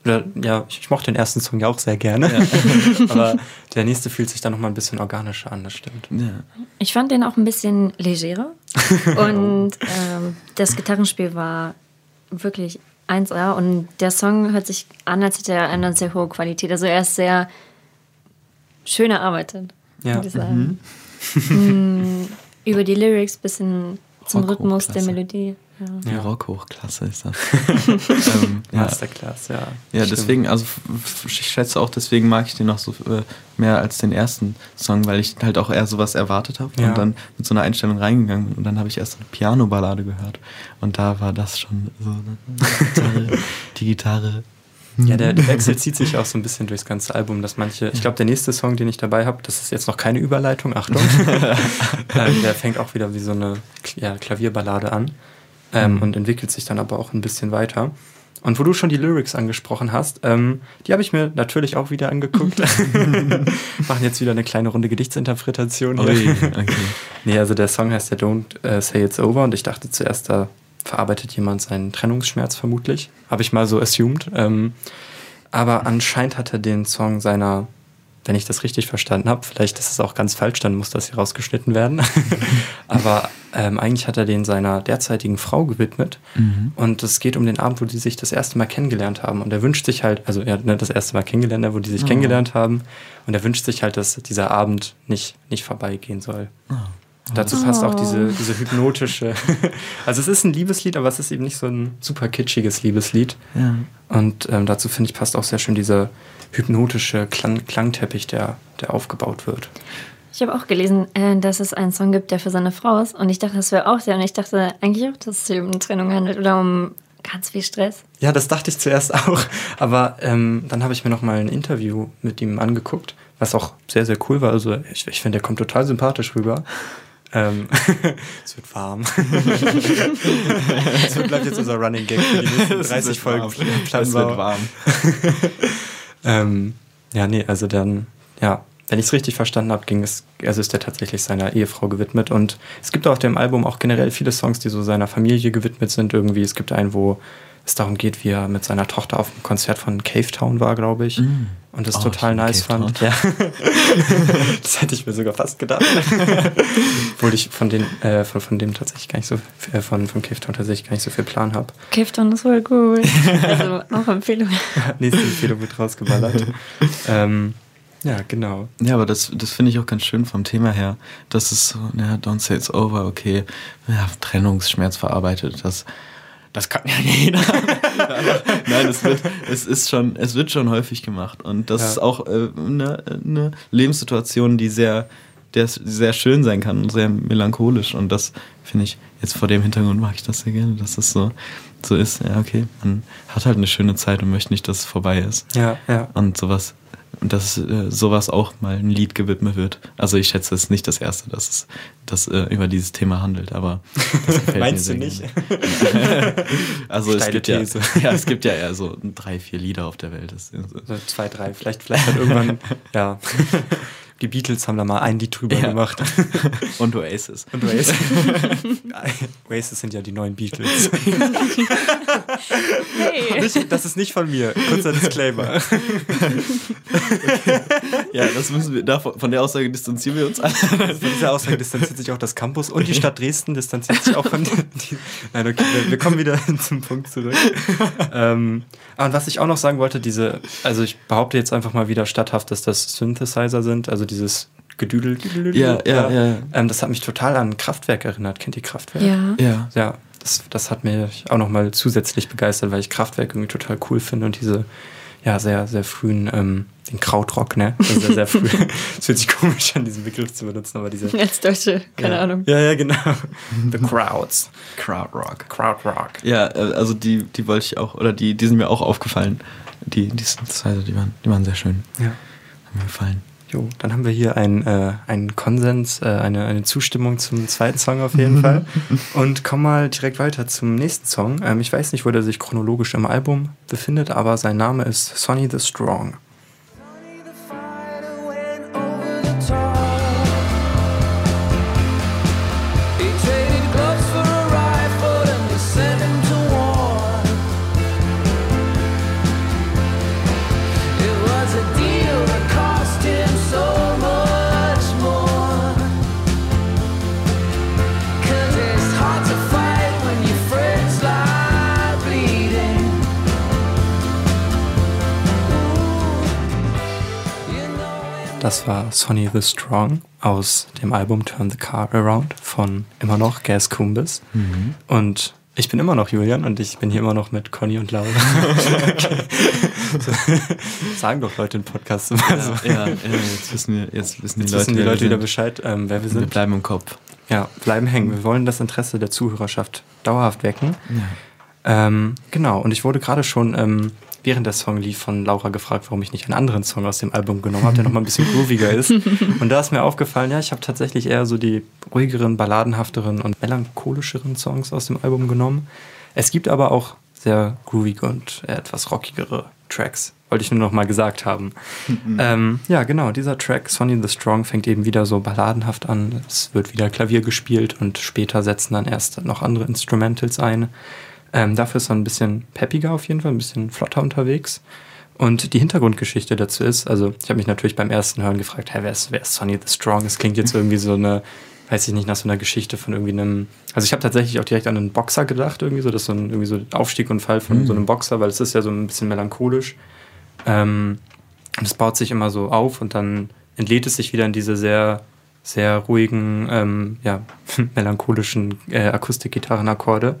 Oder, ja, ich, ich mochte den ersten Song ja auch sehr gerne. Aber der nächste fühlt sich dann nochmal ein bisschen organischer an, das stimmt. Ja. Ich fand den auch ein bisschen legerer. Und ähm, das Gitarrenspiel war wirklich 1A. Und der Song hört sich an, als hätte er eine sehr hohe Qualität. Also er ist sehr schön erarbeitet, Ja. würde ich sagen. Mm, Über die Lyrics bis hin zum Rhythmus der. Melodie. Ja. Rock-Hochklasse ist das. ähm, ja. Masterclass, ja. ja, Stimmt. deswegen, also ich schätze auch, deswegen mag ich den noch so äh, mehr als den ersten Song, weil ich halt auch eher sowas erwartet habe Ja. und dann mit so einer Einstellung reingegangen bin und dann habe ich erst eine Piano-Ballade gehört und da war das schon so die Gitarre, die Gitarre. Ja, der, der Wechsel zieht sich auch so ein bisschen durchs ganze Album, dass manche, ich glaube, der nächste Song, den ich dabei habe, das ist jetzt noch keine Überleitung, Achtung, ähm, der fängt auch wieder wie so eine ja, Klavierballade an ähm, und entwickelt sich dann aber auch ein bisschen weiter. Und wo du schon die Lyrics angesprochen hast, ähm, die habe ich mir natürlich auch wieder angeguckt. Machen jetzt wieder eine kleine Runde Gedichtsinterpretation hier. Ui, okay. Nee, also der Song heißt ja Don't äh, Say It's Over und ich dachte zuerst, da verarbeitet jemand seinen Trennungsschmerz vermutlich. Habe ich mal so assumed. Ähm, aber anscheinend hat er den Song seiner, wenn ich das richtig verstanden habe, vielleicht ist es auch ganz falsch, dann muss das hier rausgeschnitten werden. aber ähm, eigentlich hat er den seiner derzeitigen Frau gewidmet. Und es geht um den Abend, wo die sich das erste Mal kennengelernt haben. Und er wünscht sich halt, also er hat ne, das erste Mal kennengelernt, wo die sich kennengelernt haben. Und er wünscht sich halt, dass dieser Abend nicht, nicht vorbeigehen soll. dazu passt auch diese, diese hypnotische. also es ist ein Liebeslied, aber es ist eben nicht so ein super kitschiges Liebeslied. Ja. Und ähm, dazu finde ich passt auch sehr schön dieser hypnotische Klang Klangteppich, der, der aufgebaut wird. Ich habe auch gelesen, äh, dass es einen Song gibt, der für seine Frau ist. Und ich dachte, das wäre auch der. Und ich dachte eigentlich auch, dass es sich um eine Trennung handelt oder um ganz viel Stress. Ja, das dachte ich zuerst auch. Aber ähm, dann habe ich mir noch mal ein Interview mit ihm angeguckt, was auch sehr, sehr cool war. Also ich, ich finde, der kommt total sympathisch rüber. Ähm, es wird warm. Es wird- bleibt jetzt unser Running Gag für die nächsten 30 Folgen. Es wird warm. Ähm, ja, nee, also dann, ja, wenn ich es richtig verstanden habe, ging es, also ist er tatsächlich seiner Ehefrau gewidmet. Und es gibt auf dem Album auch generell viele Songs, die so seiner Familie gewidmet sind. Irgendwie, es gibt einen, wo es darum geht, wie er mit seiner Tochter auf dem Konzert von Cave Town war, glaube ich. Und das Oh, total nice fand. Ja. das hätte ich mir sogar fast gedacht. Obwohl ich von, den, äh, von, von dem tatsächlich gar nicht so, äh, von, von Cave Town tatsächlich gar nicht so viel Plan habe. Clifton ist voll cool. Also auch Empfehlung. Nächste Empfehlung wird rausgeballert. ähm, ja, genau. Ja, aber das, das finde ich auch ganz schön vom Thema her. Das ist so, ja, don't say it's over, okay. Ja, Trennungsschmerz verarbeitet, das, das kann ja jeder. Nein, es wird, es ist schon, es wird schon häufig gemacht. Und das Ja. ist auch äh, eine, eine Lebenssituation, die sehr, der sehr schön sein kann und sehr melancholisch. Und das finde ich, jetzt vor dem Hintergrund mag ich das sehr gerne, dass es so, so ist. Ja, okay, man hat halt eine schöne Zeit und möchte nicht, dass es vorbei ist Ja, ja. und sowas und dass äh, sowas auch mal ein Lied gewidmet wird. Also ich schätze, es ist nicht das erste, dass es das äh, über dieses Thema handelt, aber Meinst du nicht? also es gibt ja, These. ja, es gibt ja eher so drei, vier Lieder auf der Welt. Das, So zwei, drei. Vielleicht, vielleicht hat irgendwann, ja. Die Beatles haben da mal ein Lied drüber Ja. gemacht. und Oasis. Und Oasis. Oasis sind ja die neuen Beatles. Hey. Nicht, das ist nicht von mir. Kurzer Disclaimer. Ja, das müssen wir, davon, von der Aussage distanzieren wir uns alle. Von dieser Aussage distanziert sich auch das Campus und die Stadt Dresden distanziert sich auch von den. Die, nein, okay, wir, wir kommen wieder zum Punkt zurück. Ähm, ah, und was ich auch noch sagen wollte, diese, also ich behaupte jetzt einfach mal wieder statthaft, dass das Synthesizer sind, also dieses Gedüdel. Ja, ja, ja. Ähm, das hat mich total an Kraftwerk erinnert. Kennt ihr Kraftwerk? Ja. Ja. Ja, das, das hat mich auch nochmal zusätzlich begeistert, weil ich Kraftwerk irgendwie total cool finde und diese, ja, sehr, sehr frühen, ähm, den Krautrock, ne? Also sehr, sehr früh. Es fühlt sich komisch an, diesen Begriff zu benutzen, aber diese. Als Deutsche, keine ja. Ahnung. Ja, ja, genau. The Crowds. Krautrock. Krautrock. Ja, äh, also die, die wollte ich auch, oder die, die sind mir auch aufgefallen. Die, die die waren, die waren sehr schön. Ja. Haben mir gefallen. Jo, dann haben wir hier einen, äh, einen Konsens, äh, eine, eine Zustimmung zum zweiten Song auf jeden Fall. Und kommen mal direkt weiter zum nächsten Song. Ähm, ich weiß nicht, wo der sich chronologisch im Album befindet, aber sein Name ist Sonny the Strong. Das war Sonny the Strong aus dem Album Turn the Car Around von immer noch Gas Kumbis. Und ich bin immer noch Julian und ich bin hier immer noch mit Conny und Laura. sagen doch Leute im Podcast immer so. Ja, ja, jetzt wissen wir, jetzt wissen die Jetzt Leute, wissen die wer wir Leute wieder sind. Bescheid, ähm, wer wir Wir sind. bleiben im Kopf. Ja, bleiben hängen. Wir wollen das Interesse der Zuhörerschaft dauerhaft wecken. Ähm, genau, und ich wurde gerade schon, ähm, während der Song lief, von Laura gefragt, warum ich nicht einen anderen Song aus dem Album genommen habe, der nochmal ein bisschen grooviger ist. Und da ist mir aufgefallen, ja, ich habe tatsächlich eher so die ruhigeren, balladenhafteren und melancholischeren Songs aus dem Album genommen. Es gibt aber auch sehr groovige und etwas rockigere Tracks. Wollte ich nur noch mal gesagt haben. ähm, ja, genau, dieser Track, Sonny the Strong, fängt eben wieder so balladenhaft an. Es wird wieder Klavier gespielt und später setzen dann erst noch andere Instrumentals ein. Ähm, dafür ist er ein bisschen peppiger auf jeden Fall, ein bisschen flotter unterwegs. Und die Hintergrundgeschichte dazu ist, also ich habe mich natürlich beim ersten Hören gefragt, hey, wer ist, wer ist Sonny the Strong? Es klingt jetzt irgendwie so eine, weiß ich nicht, nach so einer Geschichte von irgendwie einem, also ich habe tatsächlich auch direkt an einen Boxer gedacht, irgendwie so, das ist so ein irgendwie so Aufstieg und Fall von so einem Boxer, weil es ist ja so ein bisschen melancholisch. Ähm, und es baut sich immer so auf und dann entlädt es sich wieder in diese sehr sehr ruhigen, ähm, ja, melancholischen äh, Akustikgitarrenakkorde.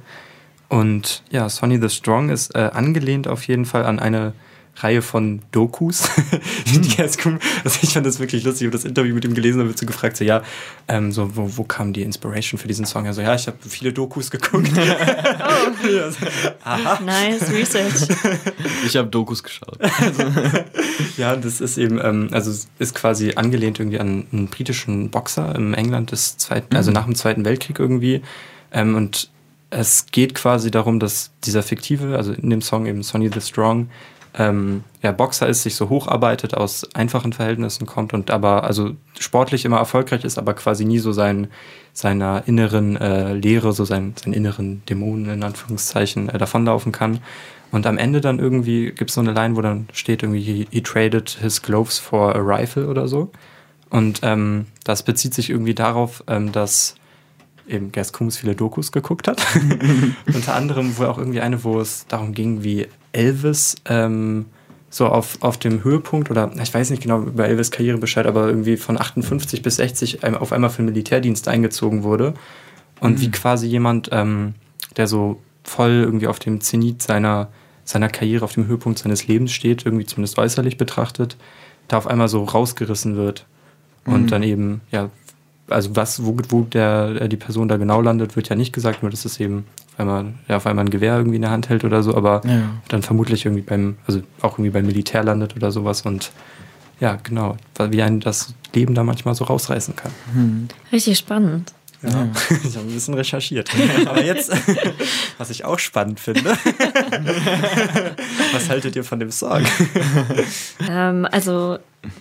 Und ja, Sonny the Strong ist äh, angelehnt auf jeden Fall an eine Reihe von Dokus. die ganz cool. Also ich fand das wirklich lustig. Ich habe das Interview mit ihm gelesen und wird so gefragt, so ja, ähm, so, wo, wo kam die Inspiration für diesen Song? Also ja, ich habe viele Dokus geguckt. Ja, so, Aha. Nice Research. Ich habe Dokus geschaut. Ja, das ist eben, ähm, also es ist quasi angelehnt irgendwie an einen britischen Boxer im England des zweiten, also nach dem Zweiten Weltkrieg irgendwie. Ähm, und es geht quasi darum, dass dieser fiktive, also in dem Song eben Sonny the Strong, ähm, ja, Boxer ist, sich so hocharbeitet, aus einfachen Verhältnissen kommt und aber also sportlich immer erfolgreich ist, aber quasi nie so sein, seiner inneren äh, Lehre, so sein, seinen inneren Dämonen in Anführungszeichen äh, davonlaufen kann. Und am Ende dann irgendwie gibt es so eine Line, wo dann steht irgendwie, he, traded his gloves for a rifle oder so. Und ähm, das bezieht sich irgendwie darauf, ähm, dass eben Gers Kumus viele Dokus geguckt hat. Unter anderem wohl auch irgendwie eine, wo es darum ging, wie Elvis ähm, so auf, auf dem Höhepunkt oder ich weiß nicht genau über Elvis Karriere Bescheid, aber irgendwie von 58 bis 60 ein- auf einmal für den Militärdienst eingezogen wurde. Und wie quasi jemand, ähm, der so voll irgendwie auf dem Zenit seiner, seiner Karriere, auf dem Höhepunkt seines Lebens steht, irgendwie zumindest äußerlich betrachtet, da auf einmal so rausgerissen wird. Und dann eben, ja, also was, wo, wo der, äh, die Person da genau landet, wird ja nicht gesagt, nur dass es eben auf einmal, ja, auf einmal ein Gewehr irgendwie in der Hand hält oder so, aber Ja. dann vermutlich irgendwie beim, also auch irgendwie beim Militär landet oder sowas und ja, genau, weil- wie einen das Leben da manchmal so rausreißen kann. Richtig spannend. Ja. Ich habe ein bisschen recherchiert. Aber jetzt, was ich auch spannend finde, was haltet ihr von dem Song? Ähm, also,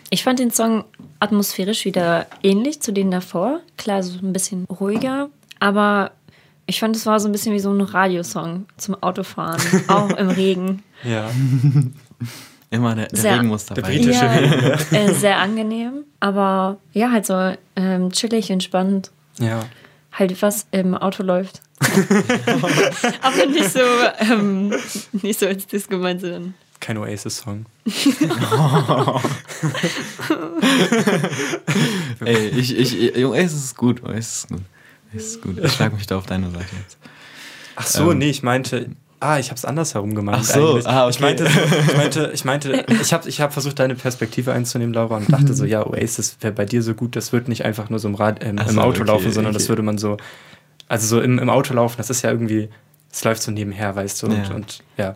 ich fand den Song atmosphärisch wieder ähnlich zu denen davor. Klar, so ein bisschen ruhiger, aber ich fand, es war so ein bisschen wie so ein Radiosong zum Autofahren, auch im Regen. Ja. Immer der, der Sehr- Regen muss Der dabei. britische Ja, Regen. äh, sehr angenehm, aber ja, halt so ähm, chillig, entspannt. Ja. Halt, was im Auto läuft. aber nicht so, ähm, nicht so als das gemeint, sondern Kein Oasis-Song. Ey, ich, ich, Junge, es ist gut, es ist gut. Es ist gut. Ich schlag mich da auf deine Seite jetzt. Ach so, Ähm. nee, ich meinte. Ah, ich habe es andersherum gemeint. Ach so, eigentlich. ah, okay. Ich meinte, ich meinte, ich meinte, ich habe ich hab versucht, deine Perspektive einzunehmen, Laura, und dachte so, ja, Oasis wäre bei dir so gut, das wird nicht einfach nur so im, Rad, ähm, im so, Auto okay, laufen, sondern das okay. würde man so, also so im, im Auto laufen, das ist ja irgendwie, es läuft so nebenher, weißt du, und ja. Und, ja.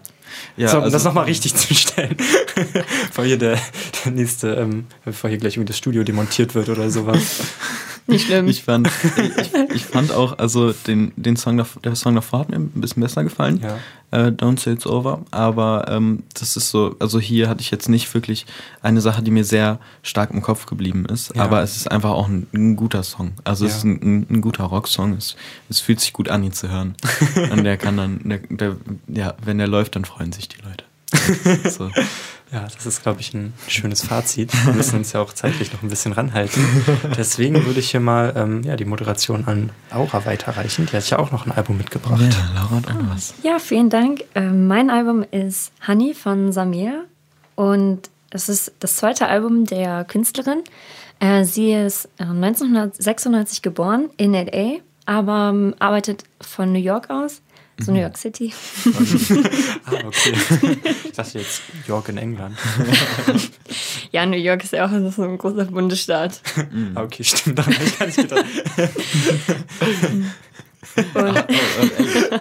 Ja, so, um also- das nochmal richtig zu stellen. bevor hier der, der nächste, ähm, bevor hier gleich irgendwie das Studio demontiert wird oder sowas. nicht schlimm. Ich fand, ich, ich fand auch, also den, den Song, der Song davor hat mir ein bisschen besser gefallen. Ja. Äh, Don't Say It's Over. Aber ähm, das ist so, also hier hatte ich jetzt nicht wirklich eine Sache, die mir sehr stark im Kopf geblieben ist. Ja. Aber es ist einfach auch ein, ein guter Song. Also es Ja. ist ein, ein, ein guter Rocksong. Es, es fühlt sich gut an, ihn zu hören. Und der kann dann, der, der, ja, wenn der läuft, dann freuen sich die Leute. So. Ja, das ist, glaube ich, ein schönes Fazit. Wir müssen uns ja auch zeitlich noch ein bisschen ranhalten. Deswegen würde ich hier mal ähm, ja, die Moderation an Laura weiterreichen. Die hat ja auch noch ein Album mitgebracht. Ja, Laura hat auch noch was. Ja, vielen Dank. Ähm, mein Album ist Honey von Samir und es ist das zweite Album der Künstlerin. Äh, sie ist äh, 1996 geboren in LA, aber ähm, arbeitet von New York aus, so New York City. Ah, okay. Ich dachte jetzt York in England. Ja, New York ist ja auch so ein großer Bundesstaat. Ah, okay, stimmt. Daran habe ich gar nicht gedacht. Und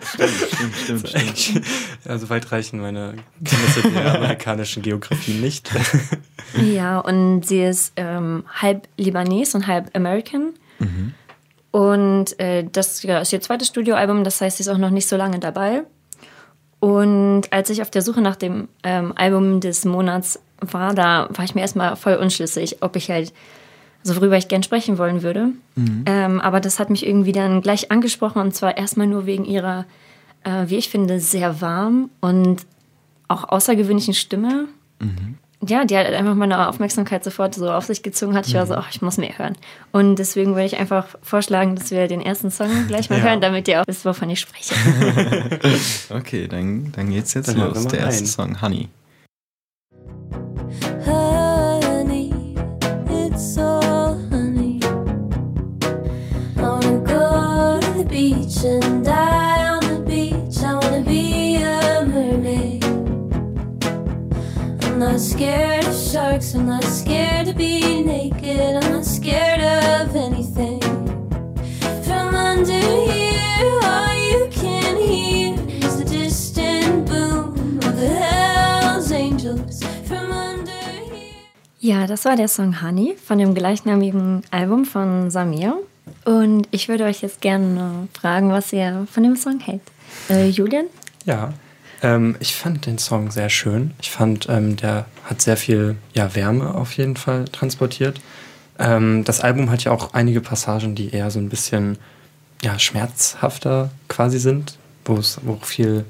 Stimmt, stimmt, stimmt. Ja, so weit reichen meine Kenntnisse der amerikanischen Geografie nicht. Ja, und sie ist ähm, halb Libanes und halb American. Und äh, das ja, ist ihr zweites Studioalbum, das heißt, sie ist auch noch nicht so lange dabei. Und als ich auf der Suche nach dem ähm, Album des Monats war, da war ich mir erstmal voll unschlüssig, ob ich halt, so worüber ich gern sprechen wollen würde. Ähm, aber das hat mich irgendwie dann gleich angesprochen und zwar erstmal nur wegen ihrer, äh, wie ich finde, sehr warm und auch außergewöhnlichen Stimme ja, die hat einfach meine Aufmerksamkeit sofort so auf sich gezogen hat. Ich war mhm. so, ach, ich muss mehr hören. Und deswegen würde ich einfach vorschlagen, dass wir den ersten Song gleich mal ja. hören, damit ihr auch wisst, wovon ich spreche. okay, dann, dann geht's jetzt dann los. Der erste Song, Honey. Beach and not scared of sharks. I'm not scared to be naked. I'm not scared of anything. From under here, all you can hear is the distant boom of the Hell's Angels. From under here. Ja, das war der Song Honey von dem gleichnamigen Album von Samir. Und ich würde euch jetzt gerne fragen, was ihr von dem Song hält. Äh, Julian? Ja, ähm, ich fand den Song sehr schön. Ich fand, ähm, der hat sehr viel ja, Wärme auf jeden Fall transportiert. Ähm, das Album hat ja auch einige Passagen, die eher so ein bisschen ja, schmerzhafter quasi sind, wo es wo auch viel,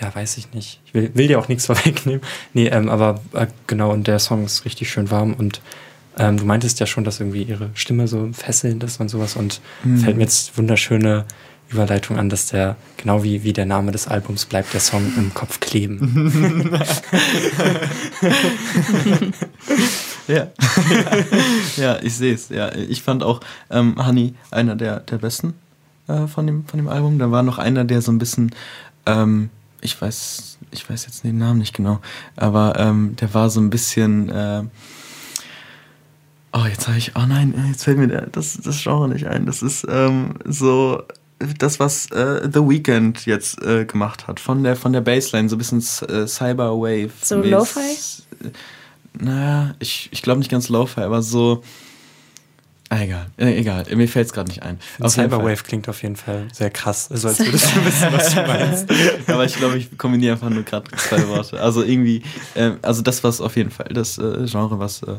ja, weiß ich nicht. Ich will, will dir auch nichts vorwegnehmen. Nee, ähm, aber äh, genau, und der Song ist richtig schön warm und ähm, du meintest ja schon, dass irgendwie ihre Stimme so fesselnd ist und sowas und fällt mir jetzt wunderschöne Überleitung an, dass der, genau wie, wie der Name des Albums bleibt, der Song im Kopf kleben. Ja, ja ich sehe es. Ja, ich fand auch ähm, Honey einer der, der besten äh, von, dem, von dem Album. Da war noch einer, der so ein bisschen, ähm, ich weiß, ich weiß jetzt den Namen nicht genau, aber ähm, der war so ein bisschen. Äh, oh, jetzt habe ich, oh nein, jetzt fällt mir der, das, das Genre nicht ein. Das ist ähm, so das, was äh, The Weeknd jetzt äh, gemacht hat, von der, von der Bassline, so ein bisschen äh, Cyberwave. So Lo-Fi? Naja, ich, ich glaube nicht ganz Lo-Fi, aber so. Ah, egal, äh, egal, mir fällt es gerade nicht ein. Cyberwave klingt auf jeden Fall sehr krass. Also als würdest du wissen, was du meinst. aber ich glaube, ich kombiniere einfach nur gerade zwei Worte. Also irgendwie, ähm, also das was auf jeden Fall das äh, Genre, was äh,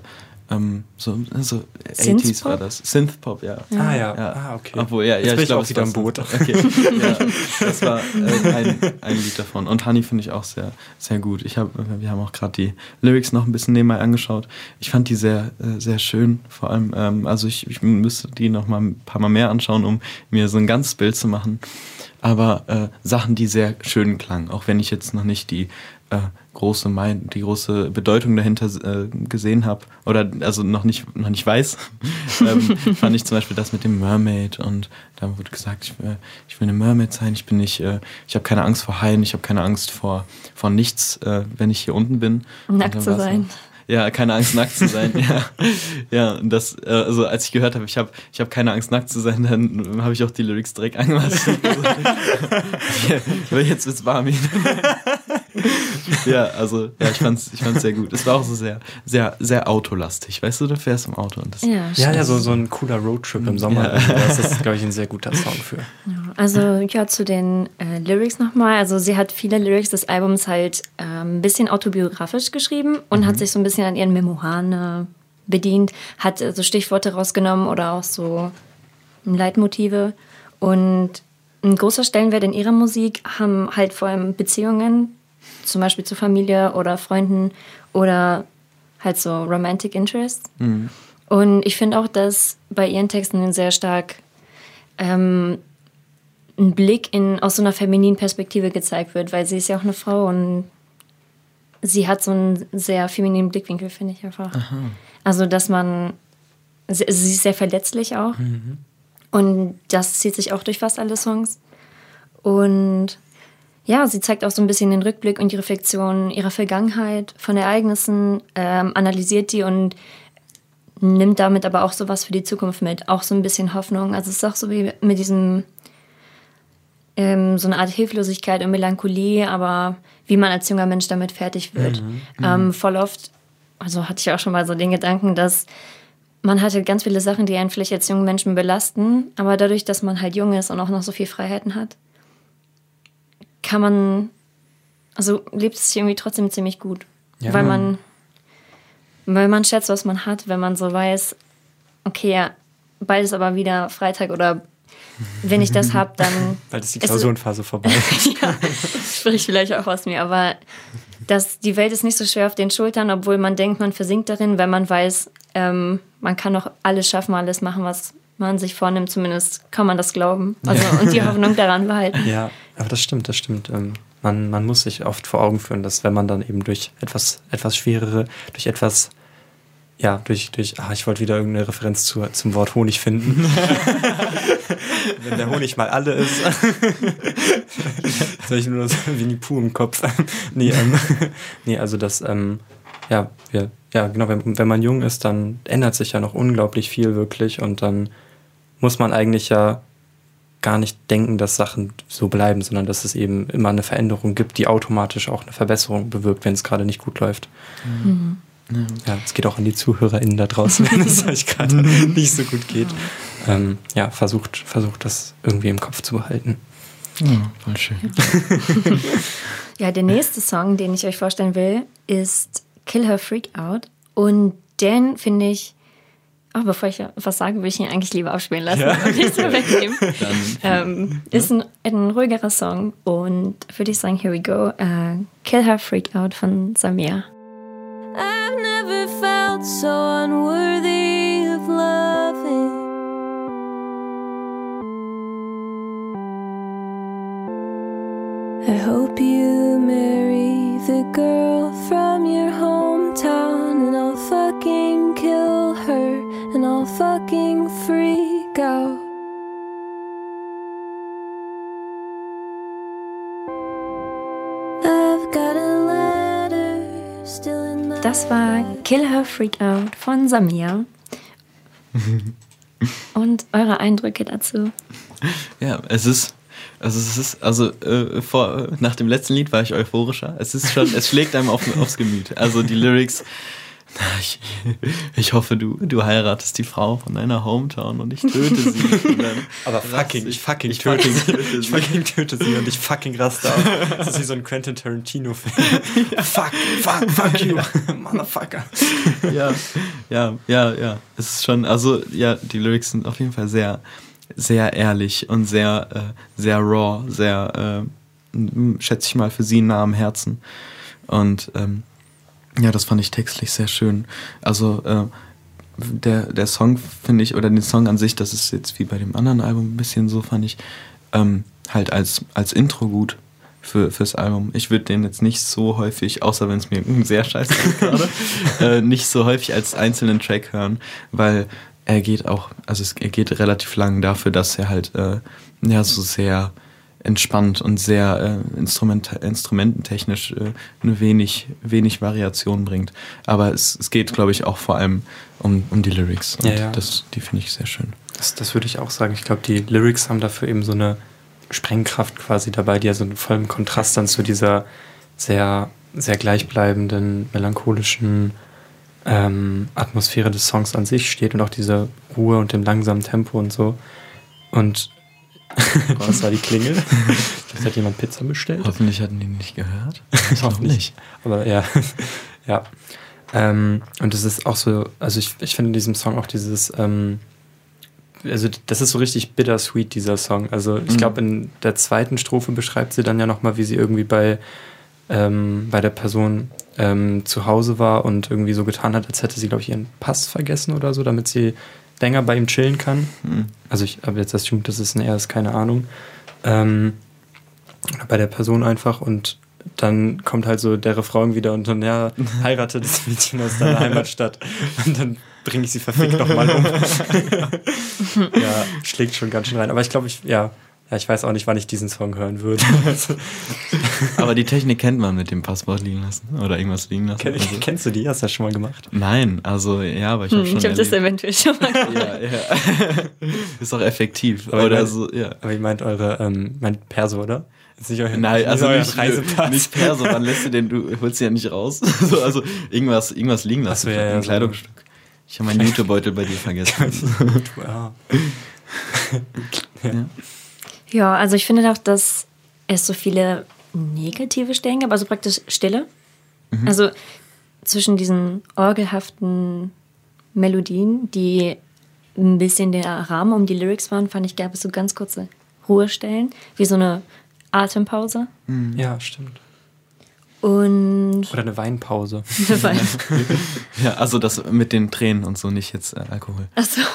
ähm, so, so 80s Synthpop? war das. Synthpop, ja. Ah ja, Ja. ah okay. Obwohl, ja, Jetzt ja ich glaub, auch es wieder im Boot. Okay, ja, das war äh, ein, ein Lied davon. Und Honey finde ich auch sehr, sehr gut. Ich hab, wir haben auch gerade die Lyrics noch ein bisschen nebenbei angeschaut. Ich fand die sehr, äh, sehr schön. Vor allem, ähm, also ich, ich müsste die noch mal ein paar Mal mehr anschauen, um mir so ein ganzes Bild zu machen. Aber äh, Sachen, die sehr schön klangen, auch wenn ich jetzt noch nicht die äh, große mein, die große Bedeutung dahinter äh, gesehen habe oder also noch nicht noch nicht weiß, ähm, fand ich zum Beispiel das mit dem Mermaid und da wurde gesagt, ich, äh, ich will eine Mermaid sein, ich bin nicht, äh, ich habe keine Angst vor Haien, ich habe keine Angst vor vor nichts, äh, wenn ich hier unten bin. Nackt zu sein. ja, keine Angst, nackt zu sein. ja, ja, das, äh, also als ich gehört habe, ich habe ich hab keine Angst, nackt zu sein, dann habe ich auch die Lyrics direkt angemacht. ja, aber jetzt wird's warm. ja, also, ja, ich fand's, ich fand's sehr gut. Es war auch so sehr, sehr, sehr autolastig. Weißt du, du fährst im Auto und das. Ja, Ja, so, so ein cooler Roadtrip im Sommer. Ja. Das ist, glaube ich, ein sehr guter Song für. Also ja, zu den äh, Lyrics nochmal. Also sie hat viele Lyrics des Albums halt ähm, ein bisschen autobiografisch geschrieben und hat sich so ein bisschen an ihren Memoiren äh, bedient, hat äh, so Stichworte rausgenommen oder auch so Leitmotive. Und ein großer Stellenwert in ihrer Musik haben halt vor allem Beziehungen, zum Beispiel zu Familie oder Freunden oder halt so Romantic Interests. Und ich finde auch, dass bei ihren Texten sehr stark ähm, ein Blick in, aus so einer femininen Perspektive gezeigt wird, weil sie ist ja auch eine Frau und sie hat so einen sehr femininen Blickwinkel, finde ich einfach. Also, dass man, sie, sie ist sehr verletzlich auch und das zieht sich auch durch fast alle Songs. Und ja, sie zeigt auch so ein bisschen den Rückblick und die Reflexion ihrer Vergangenheit von Ereignissen, ähm, analysiert die und nimmt damit aber auch sowas für die Zukunft mit. Auch so ein bisschen Hoffnung. Also es ist auch so wie mit diesem, ähm, so eine Art Hilflosigkeit und Melancholie, aber wie man als junger Mensch damit fertig wird. Ähm, voll oft, also hatte ich auch schon mal so den Gedanken, dass man hatte ganz viele Sachen, die einen vielleicht als jungen Menschen belasten, aber dadurch, dass man halt jung ist und auch noch so viel Freiheiten hat, kann man, also lebt es sich irgendwie trotzdem ziemlich gut. Ja. Weil man, weil man schätzt, was man hat, wenn man so weiß, okay, ja, bald ist aber wieder Freitag oder wenn ich das habe, dann Bald ist die Es ist- Klausurenphase vorbei. ja, spricht vielleicht auch aus mir, aber das, die Welt ist nicht so schwer auf den Schultern, obwohl man denkt, man versinkt darin, wenn man weiß, ähm, man kann noch alles schaffen, alles machen, was man sich vornimmt, zumindest kann man das glauben. Also, und die Hoffnung daran behalten. Ja, aber das stimmt, das stimmt. Ähm, man, man muss sich oft vor Augen führen, dass wenn man dann eben durch etwas, etwas schwerere, durch etwas, ja, durch, durch, ah, ich wollte wieder irgendeine Referenz zu, zum Wort Honig finden. wenn der Honig mal alle ist. Jetzt habe ich nur so Winnie Pooh im Kopf. nee, ähm, nee, also das, ähm, ja, wir, ja, genau, wenn, wenn man jung ist, dann ändert sich ja noch unglaublich viel wirklich und dann muss man eigentlich ja gar nicht denken, dass Sachen so bleiben, sondern dass es eben immer eine Veränderung gibt, die automatisch auch eine Verbesserung bewirkt, wenn es gerade nicht gut läuft. Ja, es geht auch an die ZuhörerInnen da draußen, wenn es euch gerade nicht so gut geht. Ähm, ja, versucht, versucht das irgendwie im Kopf zu behalten. Ja, voll schön. Ja, der nächste Song, den ich euch vorstellen will, ist Kill Her Freak Out. Und den finde ich, oh, bevor ich was sage, will ich ihn eigentlich lieber abspielen lassen und nicht so wegnehmen. ähm, ist ein, ein ruhigerer Song und würde ich sagen, here we go. Äh, Kill Her Freak Out von Samir. I've never felt so unworthy of loving. I hope you marry the girl from your hometown, and I'll fucking kill her, and I'll fucking freak out. I've got a letter still in my Das war Kill Her Freak Out von Samir. und eure Eindrücke dazu? Ja, es ist, also es ist, also äh, vor, nach dem letzten Lied war ich euphorischer. Es ist schon, es schlägt einem auf, aufs Gemüt. Also die Lyrics, ich, ich hoffe, du, du heiratest die Frau von deiner Hometown und ich töte sie. Aber fucking, ich fucking ich töte sie. töte Ich sie. fucking töte sie und ich fucking raste auf. Das ist wie so ein Quentin Tarantino-Film. Fuck, fuck, fuck you, Motherfucker. ja, ja, ja, ja. Es ist schon, also ja, die Lyrics sind auf jeden Fall sehr, sehr ehrlich und sehr, äh, sehr raw, sehr, äh, schätze ich mal, für sie nah am Herzen. Und ähm, ja, das fand ich textlich sehr schön. Also äh, der, der Song, finde ich, oder den Song an sich, das ist jetzt wie bei dem anderen Album ein bisschen so, fand ich, ähm, halt als, als Intro gut für, fürs Album. Ich würde den jetzt nicht so häufig, außer wenn es mir sehr scheiße geht gerade, äh, nicht so häufig als einzelnen Track hören, weil er geht auch, also es, er geht relativ lang dafür, dass er halt äh, ja so sehr entspannt und sehr äh, Instrument, instrumententechnisch äh, eine wenig, wenig Variation bringt. Aber es, es geht, glaube ich, auch vor allem um, um die Lyrics. Und Ja, ja. Das, die finde ich sehr schön. Das, das würde ich auch sagen. Ich glaube, die Lyrics haben dafür eben so eine Sprengkraft quasi dabei, die ja so in vollem Kontrast dann zu dieser sehr, sehr gleichbleibenden, melancholischen ähm, Atmosphäre des Songs an sich steht und auch diese Ruhe und dem langsamen Tempo und so. Und was war die Klingel? Vielleicht hat jemand Pizza bestellt. Hoffentlich hatten die nicht gehört. Ich hoffe nicht. Aber ja, ja. Ähm, und es ist auch so, also ich, ich finde in diesem Song auch dieses, ähm, also das ist so richtig bittersweet, dieser Song. Also ich Mhm. glaube, in der zweiten Strophe beschreibt sie dann ja nochmal, wie sie irgendwie bei, ähm, bei der Person ähm, zu Hause war und irgendwie so getan hat, als hätte sie, glaube ich, ihren Pass vergessen oder so, damit sie länger bei ihm chillen kann. Mhm. Also ich habe jetzt das stimmt, das ist ein er ist keine Ahnung. Ähm, bei der Person einfach und dann kommt halt so der Refrain wieder und dann, ja, heirate das Mädchen aus deiner Heimatstadt und dann bringe ich sie verfickt nochmal um. ja, schlägt schon ganz schön rein. Aber ich glaube, ich, ja, ja, ich weiß auch nicht, wann ich diesen Song hören würde. Aber die Technik kennt man mit dem Passwort liegen lassen oder irgendwas liegen lassen. kenn, Also- kennst du die? Hast du das schon mal gemacht? Nein, also ja, aber ich habe Hm, schon. ich habe das eventuell schon mal gemacht. ja, ja. Ist auch effektiv. Aber oder ich mein- so, ja. Aber ihr meint eure, ähm, meint Perso, oder? Ist nicht euer, Nein, also euer nicht, Reisepass. nicht Perso, wann lässt du den, du holst den ja nicht raus. so, also irgendwas, irgendwas liegen lassen, Ach so, ja, ja, ein so. Kleidungsstück. Ich habe meinen Jutebeutel bei dir vergessen. ja. Ja, also ich finde auch, dass es so viele negative Stellen gab, also praktisch Stille. Also zwischen diesen orgelhaften Melodien, die ein bisschen der Rahmen um die Lyrics waren, fand ich, gab es so ganz kurze Ruhestellen, wie so eine Atempause. ja, stimmt. Und Oder eine Weinpause. ja, also das mit den Tränen und so, nicht jetzt äh, Alkohol. Achso.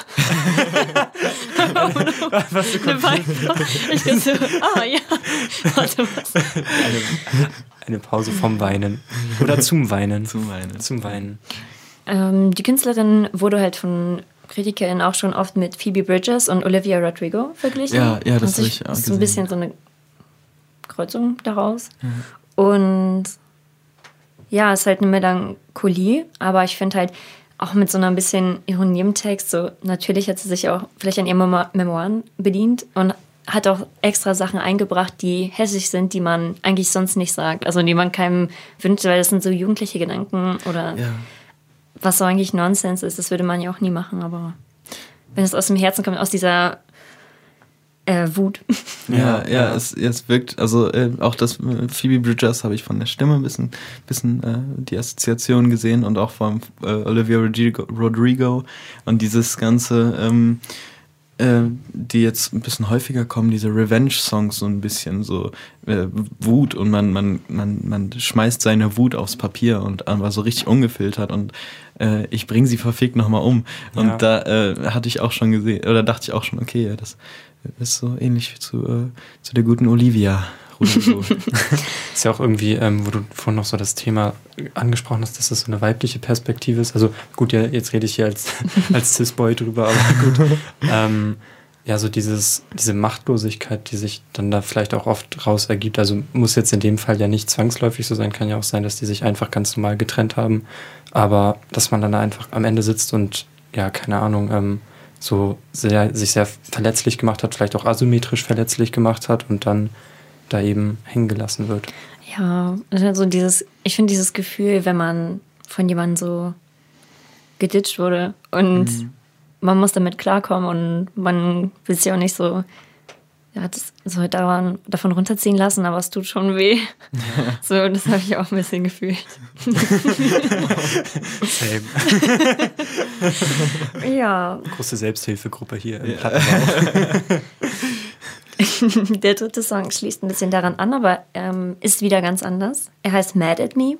Was du Eine Weinpause. Ich dachte so, ah ja. Warte, was? eine, eine Pause vom Weinen. Oder zum Weinen. Zum Weinen. Zum Weinen. Ähm, die Künstlerin wurde halt von KritikerInnen auch schon oft mit Phoebe Bridges und Olivia Rodrigo verglichen. Ja, ja, das Und hab ich auch ist gesehen. ein bisschen so eine Kreuzung daraus. Und ja, es ist halt eine Melancholie, aber ich finde halt auch mit so einer bisschen Ironie im Text, so natürlich hat sie sich auch vielleicht an ihren Memo- Memoiren bedient und hat auch extra Sachen eingebracht, die hässlich sind, die man eigentlich sonst nicht sagt. Also die man keinem wünscht, weil das sind so jugendliche Gedanken oder Ja. was so eigentlich Nonsens ist, das würde man ja auch nie machen, aber wenn es aus dem Herzen kommt, aus dieser äh, Wut. Ja, ja. Es, es wirkt, also äh, auch das äh, Phoebe Bridgers habe ich von der Stimme ein bisschen, bisschen äh, die Assoziation gesehen und auch von äh, Olivia Rodrigo, Rodrigo und dieses ganze, ähm, äh, die jetzt ein bisschen häufiger kommen, diese Revenge-Songs so ein bisschen so äh, Wut und man, man, man, man schmeißt seine Wut aufs Papier und aber so richtig ungefiltert und äh, ich bringe sie verfickt nochmal um. Und Ja. da äh, hatte ich auch schon gesehen, oder dachte ich auch schon, okay, ja, das ist so ähnlich zu, äh, zu der guten Olivia. Rodrigo. Ist ja auch irgendwie, ähm, wo du vorhin noch so das Thema angesprochen hast, dass das so eine weibliche Perspektive ist. Also gut, ja, jetzt rede ich hier als, als Cis-Boy drüber, aber gut. Ähm, ja, so dieses, diese Machtlosigkeit, die sich dann da vielleicht auch oft raus ergibt. Also muss jetzt in dem Fall ja nicht zwangsläufig so sein, kann ja auch sein, dass die sich einfach ganz normal getrennt haben. Aber dass man dann da einfach am Ende sitzt und ja, keine Ahnung, ähm, so sehr, sich sehr verletzlich gemacht hat, vielleicht auch asymmetrisch verletzlich gemacht hat und dann da eben hängen gelassen wird. Ja, also dieses, ich finde dieses Gefühl, wenn man von jemandem so geditcht wurde und man muss damit klarkommen und man will sich auch nicht so, ja, das, so daran, davon runterziehen lassen, aber es tut schon weh. So, das habe ich auch ein bisschen gefühlt. Same. Ja, Große Selbsthilfegruppe hier im Ja. Der dritte Song schließt ein bisschen daran an, aber ähm, ist wieder ganz anders. Er heißt Mad at Me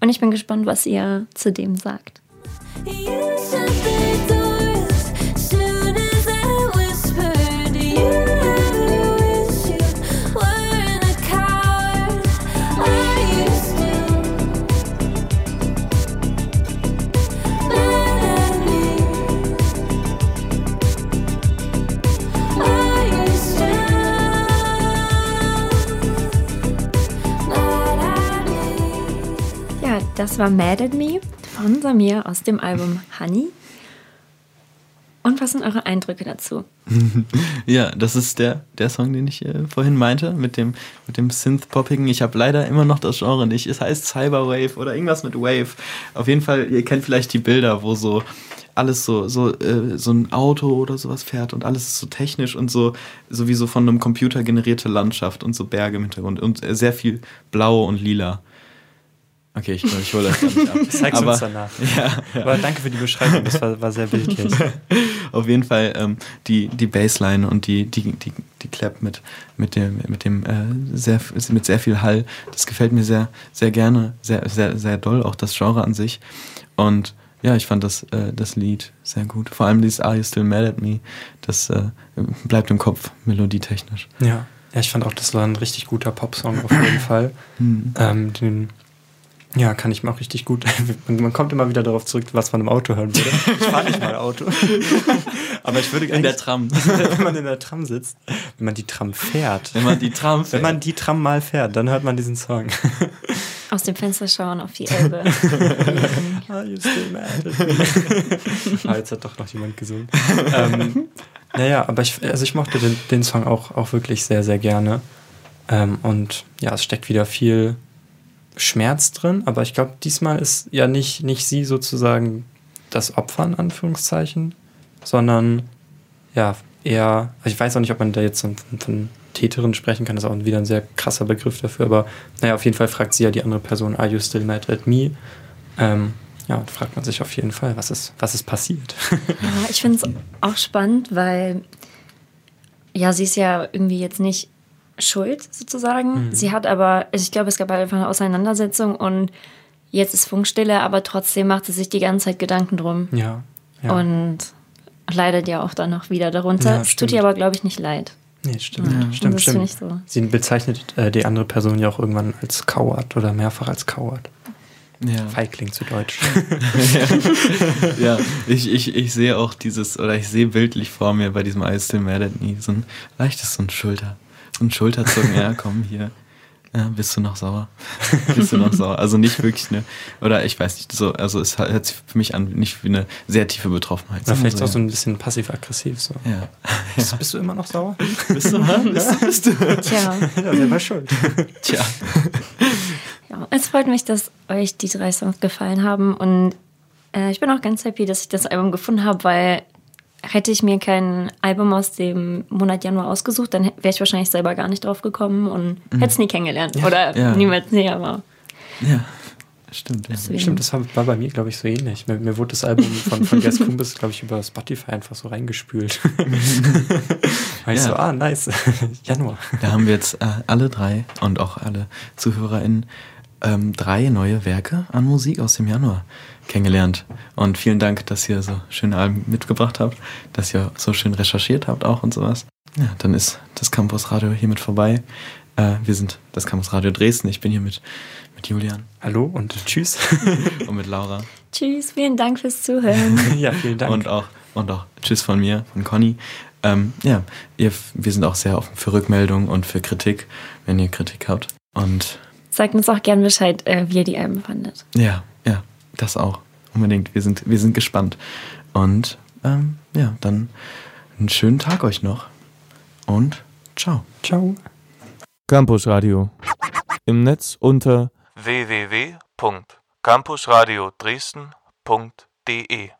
und ich bin gespannt, was ihr zu dem sagt. You Ja, das war Mad at Me von Samir aus dem Album Honey. Und was sind eure Eindrücke dazu? ja, das ist der, der Song, den ich äh, vorhin meinte, mit dem, mit dem Synth-Poppigen. Ich habe leider immer noch das Genre nicht. Es heißt Cyberwave oder irgendwas mit Wave. Auf jeden Fall, ihr kennt vielleicht die Bilder, wo so alles so, so, äh, so ein Auto oder sowas fährt und alles ist so technisch und so, sowieso von einem Computer generierte Landschaft und so Berge im Hintergrund und äh, sehr viel Blau und Lila. Okay, ich ich hole das gar nicht ab. Zeig's Aber- uns danach. Ja, Aber danke für die Beschreibung, das war, war sehr bildlich. Auf jeden Fall ähm, die, die Bassline und die, die, die, die Clap mit, mit dem, mit dem äh, sehr, mit sehr viel Hall. Das gefällt mir sehr, sehr gerne, sehr, sehr, sehr doll, auch das Genre an sich. Und ja, ich fand das, äh, das Lied sehr gut. Vor allem dieses Are You Still Mad at Me? Das äh, bleibt im Kopf, melodietechnisch. Ja. ja, ich fand auch, das war ein richtig guter Popsong auf jeden Fall. Hm. Ähm, den, ja, kann ich mir auch richtig gut. Man, man kommt immer wieder darauf zurück, was man im Auto hören würde. Ich fahre nicht mal Auto. Aber ich würde In der Tram. wenn man in der Tram sitzt, wenn man die Tram fährt. Wenn man die Tram Wenn man die Tram mal fährt, dann hört man diesen Song. Aus dem Fenster schauen auf die Elbe. Are you still mad ah, jetzt hat doch noch jemand gesungen. ähm, naja, aber ich, also ich mochte den, den Song auch, auch wirklich sehr, sehr gerne. Ähm, und ja, es steckt wieder viel Schmerz drin, aber ich glaube, diesmal ist ja nicht, nicht sie sozusagen das Opfer in Anführungszeichen, sondern ja, eher, also ich weiß auch nicht, ob man da jetzt von, von Täterin sprechen kann, das ist auch wieder ein sehr krasser Begriff dafür, aber naja, auf jeden Fall fragt sie ja die andere Person, are you still mad at me? Ähm, ja, und fragt man sich auf jeden Fall, was ist, was ist passiert? Ja, ich finde es auch spannend, weil ja, sie ist ja irgendwie jetzt nicht schuld sozusagen. Mhm. Sie hat aber, also ich glaube, es gab halt einfach eine Auseinandersetzung und jetzt ist Funkstille, aber trotzdem macht sie sich die ganze Zeit Gedanken drum ja. ja. und leidet ja auch dann noch wieder darunter. Ja, es tut ihr aber, glaube ich, nicht leid. nee, stimmt, Ja, stimmt, das finde stimmt. ich so. Sie bezeichnet äh, die andere Person ja auch irgendwann als Coward oder mehrfach als Coward. ja. Feigling zu Deutsch. ja, ich, ich, ich sehe auch dieses, oder ich sehe bildlich vor mir bei diesem I Still Mad at Me, so ein leichtes so ein Schulter, ein Schulterzucken, ja, komm hier. Ja, bist du noch sauer? bist du noch sauer? Also nicht wirklich, ne? Oder ich weiß nicht, so, also es hört sich für mich an, nicht wie eine sehr tiefe Betroffenheit. Oder vielleicht so, auch so ein bisschen passiv-aggressiv. So. ja. Bist, bist du immer noch sauer? Bist du, bist bist du? Tja, ja, selber schuld. Tja. ja, es freut mich, dass euch die drei Songs gefallen haben und äh, ich bin auch ganz happy, dass ich das Album gefunden habe, weil hätte ich mir kein Album aus dem Monat Januar ausgesucht, dann wäre ich wahrscheinlich selber gar nicht drauf gekommen und hätte es nie kennengelernt oder Ja. niemals näher war. Ja, stimmt. Ja. Stimmt, das war, bei mir, glaube ich, so ähnlich. Mir, mir wurde das Album von, von Gas Kumbis, glaube ich, über Spotify einfach so reingespült. Weil ich Ja. so, ah, nice. Januar. Da haben wir jetzt äh, alle drei und auch alle ZuhörerInnen ähm, drei neue Werke an Musik aus dem Januar kennengelernt. Und vielen Dank, dass ihr so schöne Alben mitgebracht habt, dass ihr so schön recherchiert habt auch und sowas. Ja, dann ist das Campus Radio hiermit vorbei. Äh, wir sind das Campus Radio Dresden. Ich bin hier mit, mit Julian Hallo und tschüss. und mit Laura. Tschüss, vielen Dank fürs Zuhören. ja, vielen Dank. Und auch, und auch Tschüss von mir, von Conny. Ähm, ja, ihr, wir sind auch sehr offen für Rückmeldungen und für Kritik, wenn ihr Kritik habt. Und Sagt uns auch gern Bescheid, äh, wie ihr die Alben fandet. ja, ja, das auch. Unbedingt. Wir sind, wir sind gespannt. Und ähm, ja, dann einen schönen Tag euch noch. Und ciao. Ciao. Campus Radio. Im Netz unter www.campusradio Dresden.de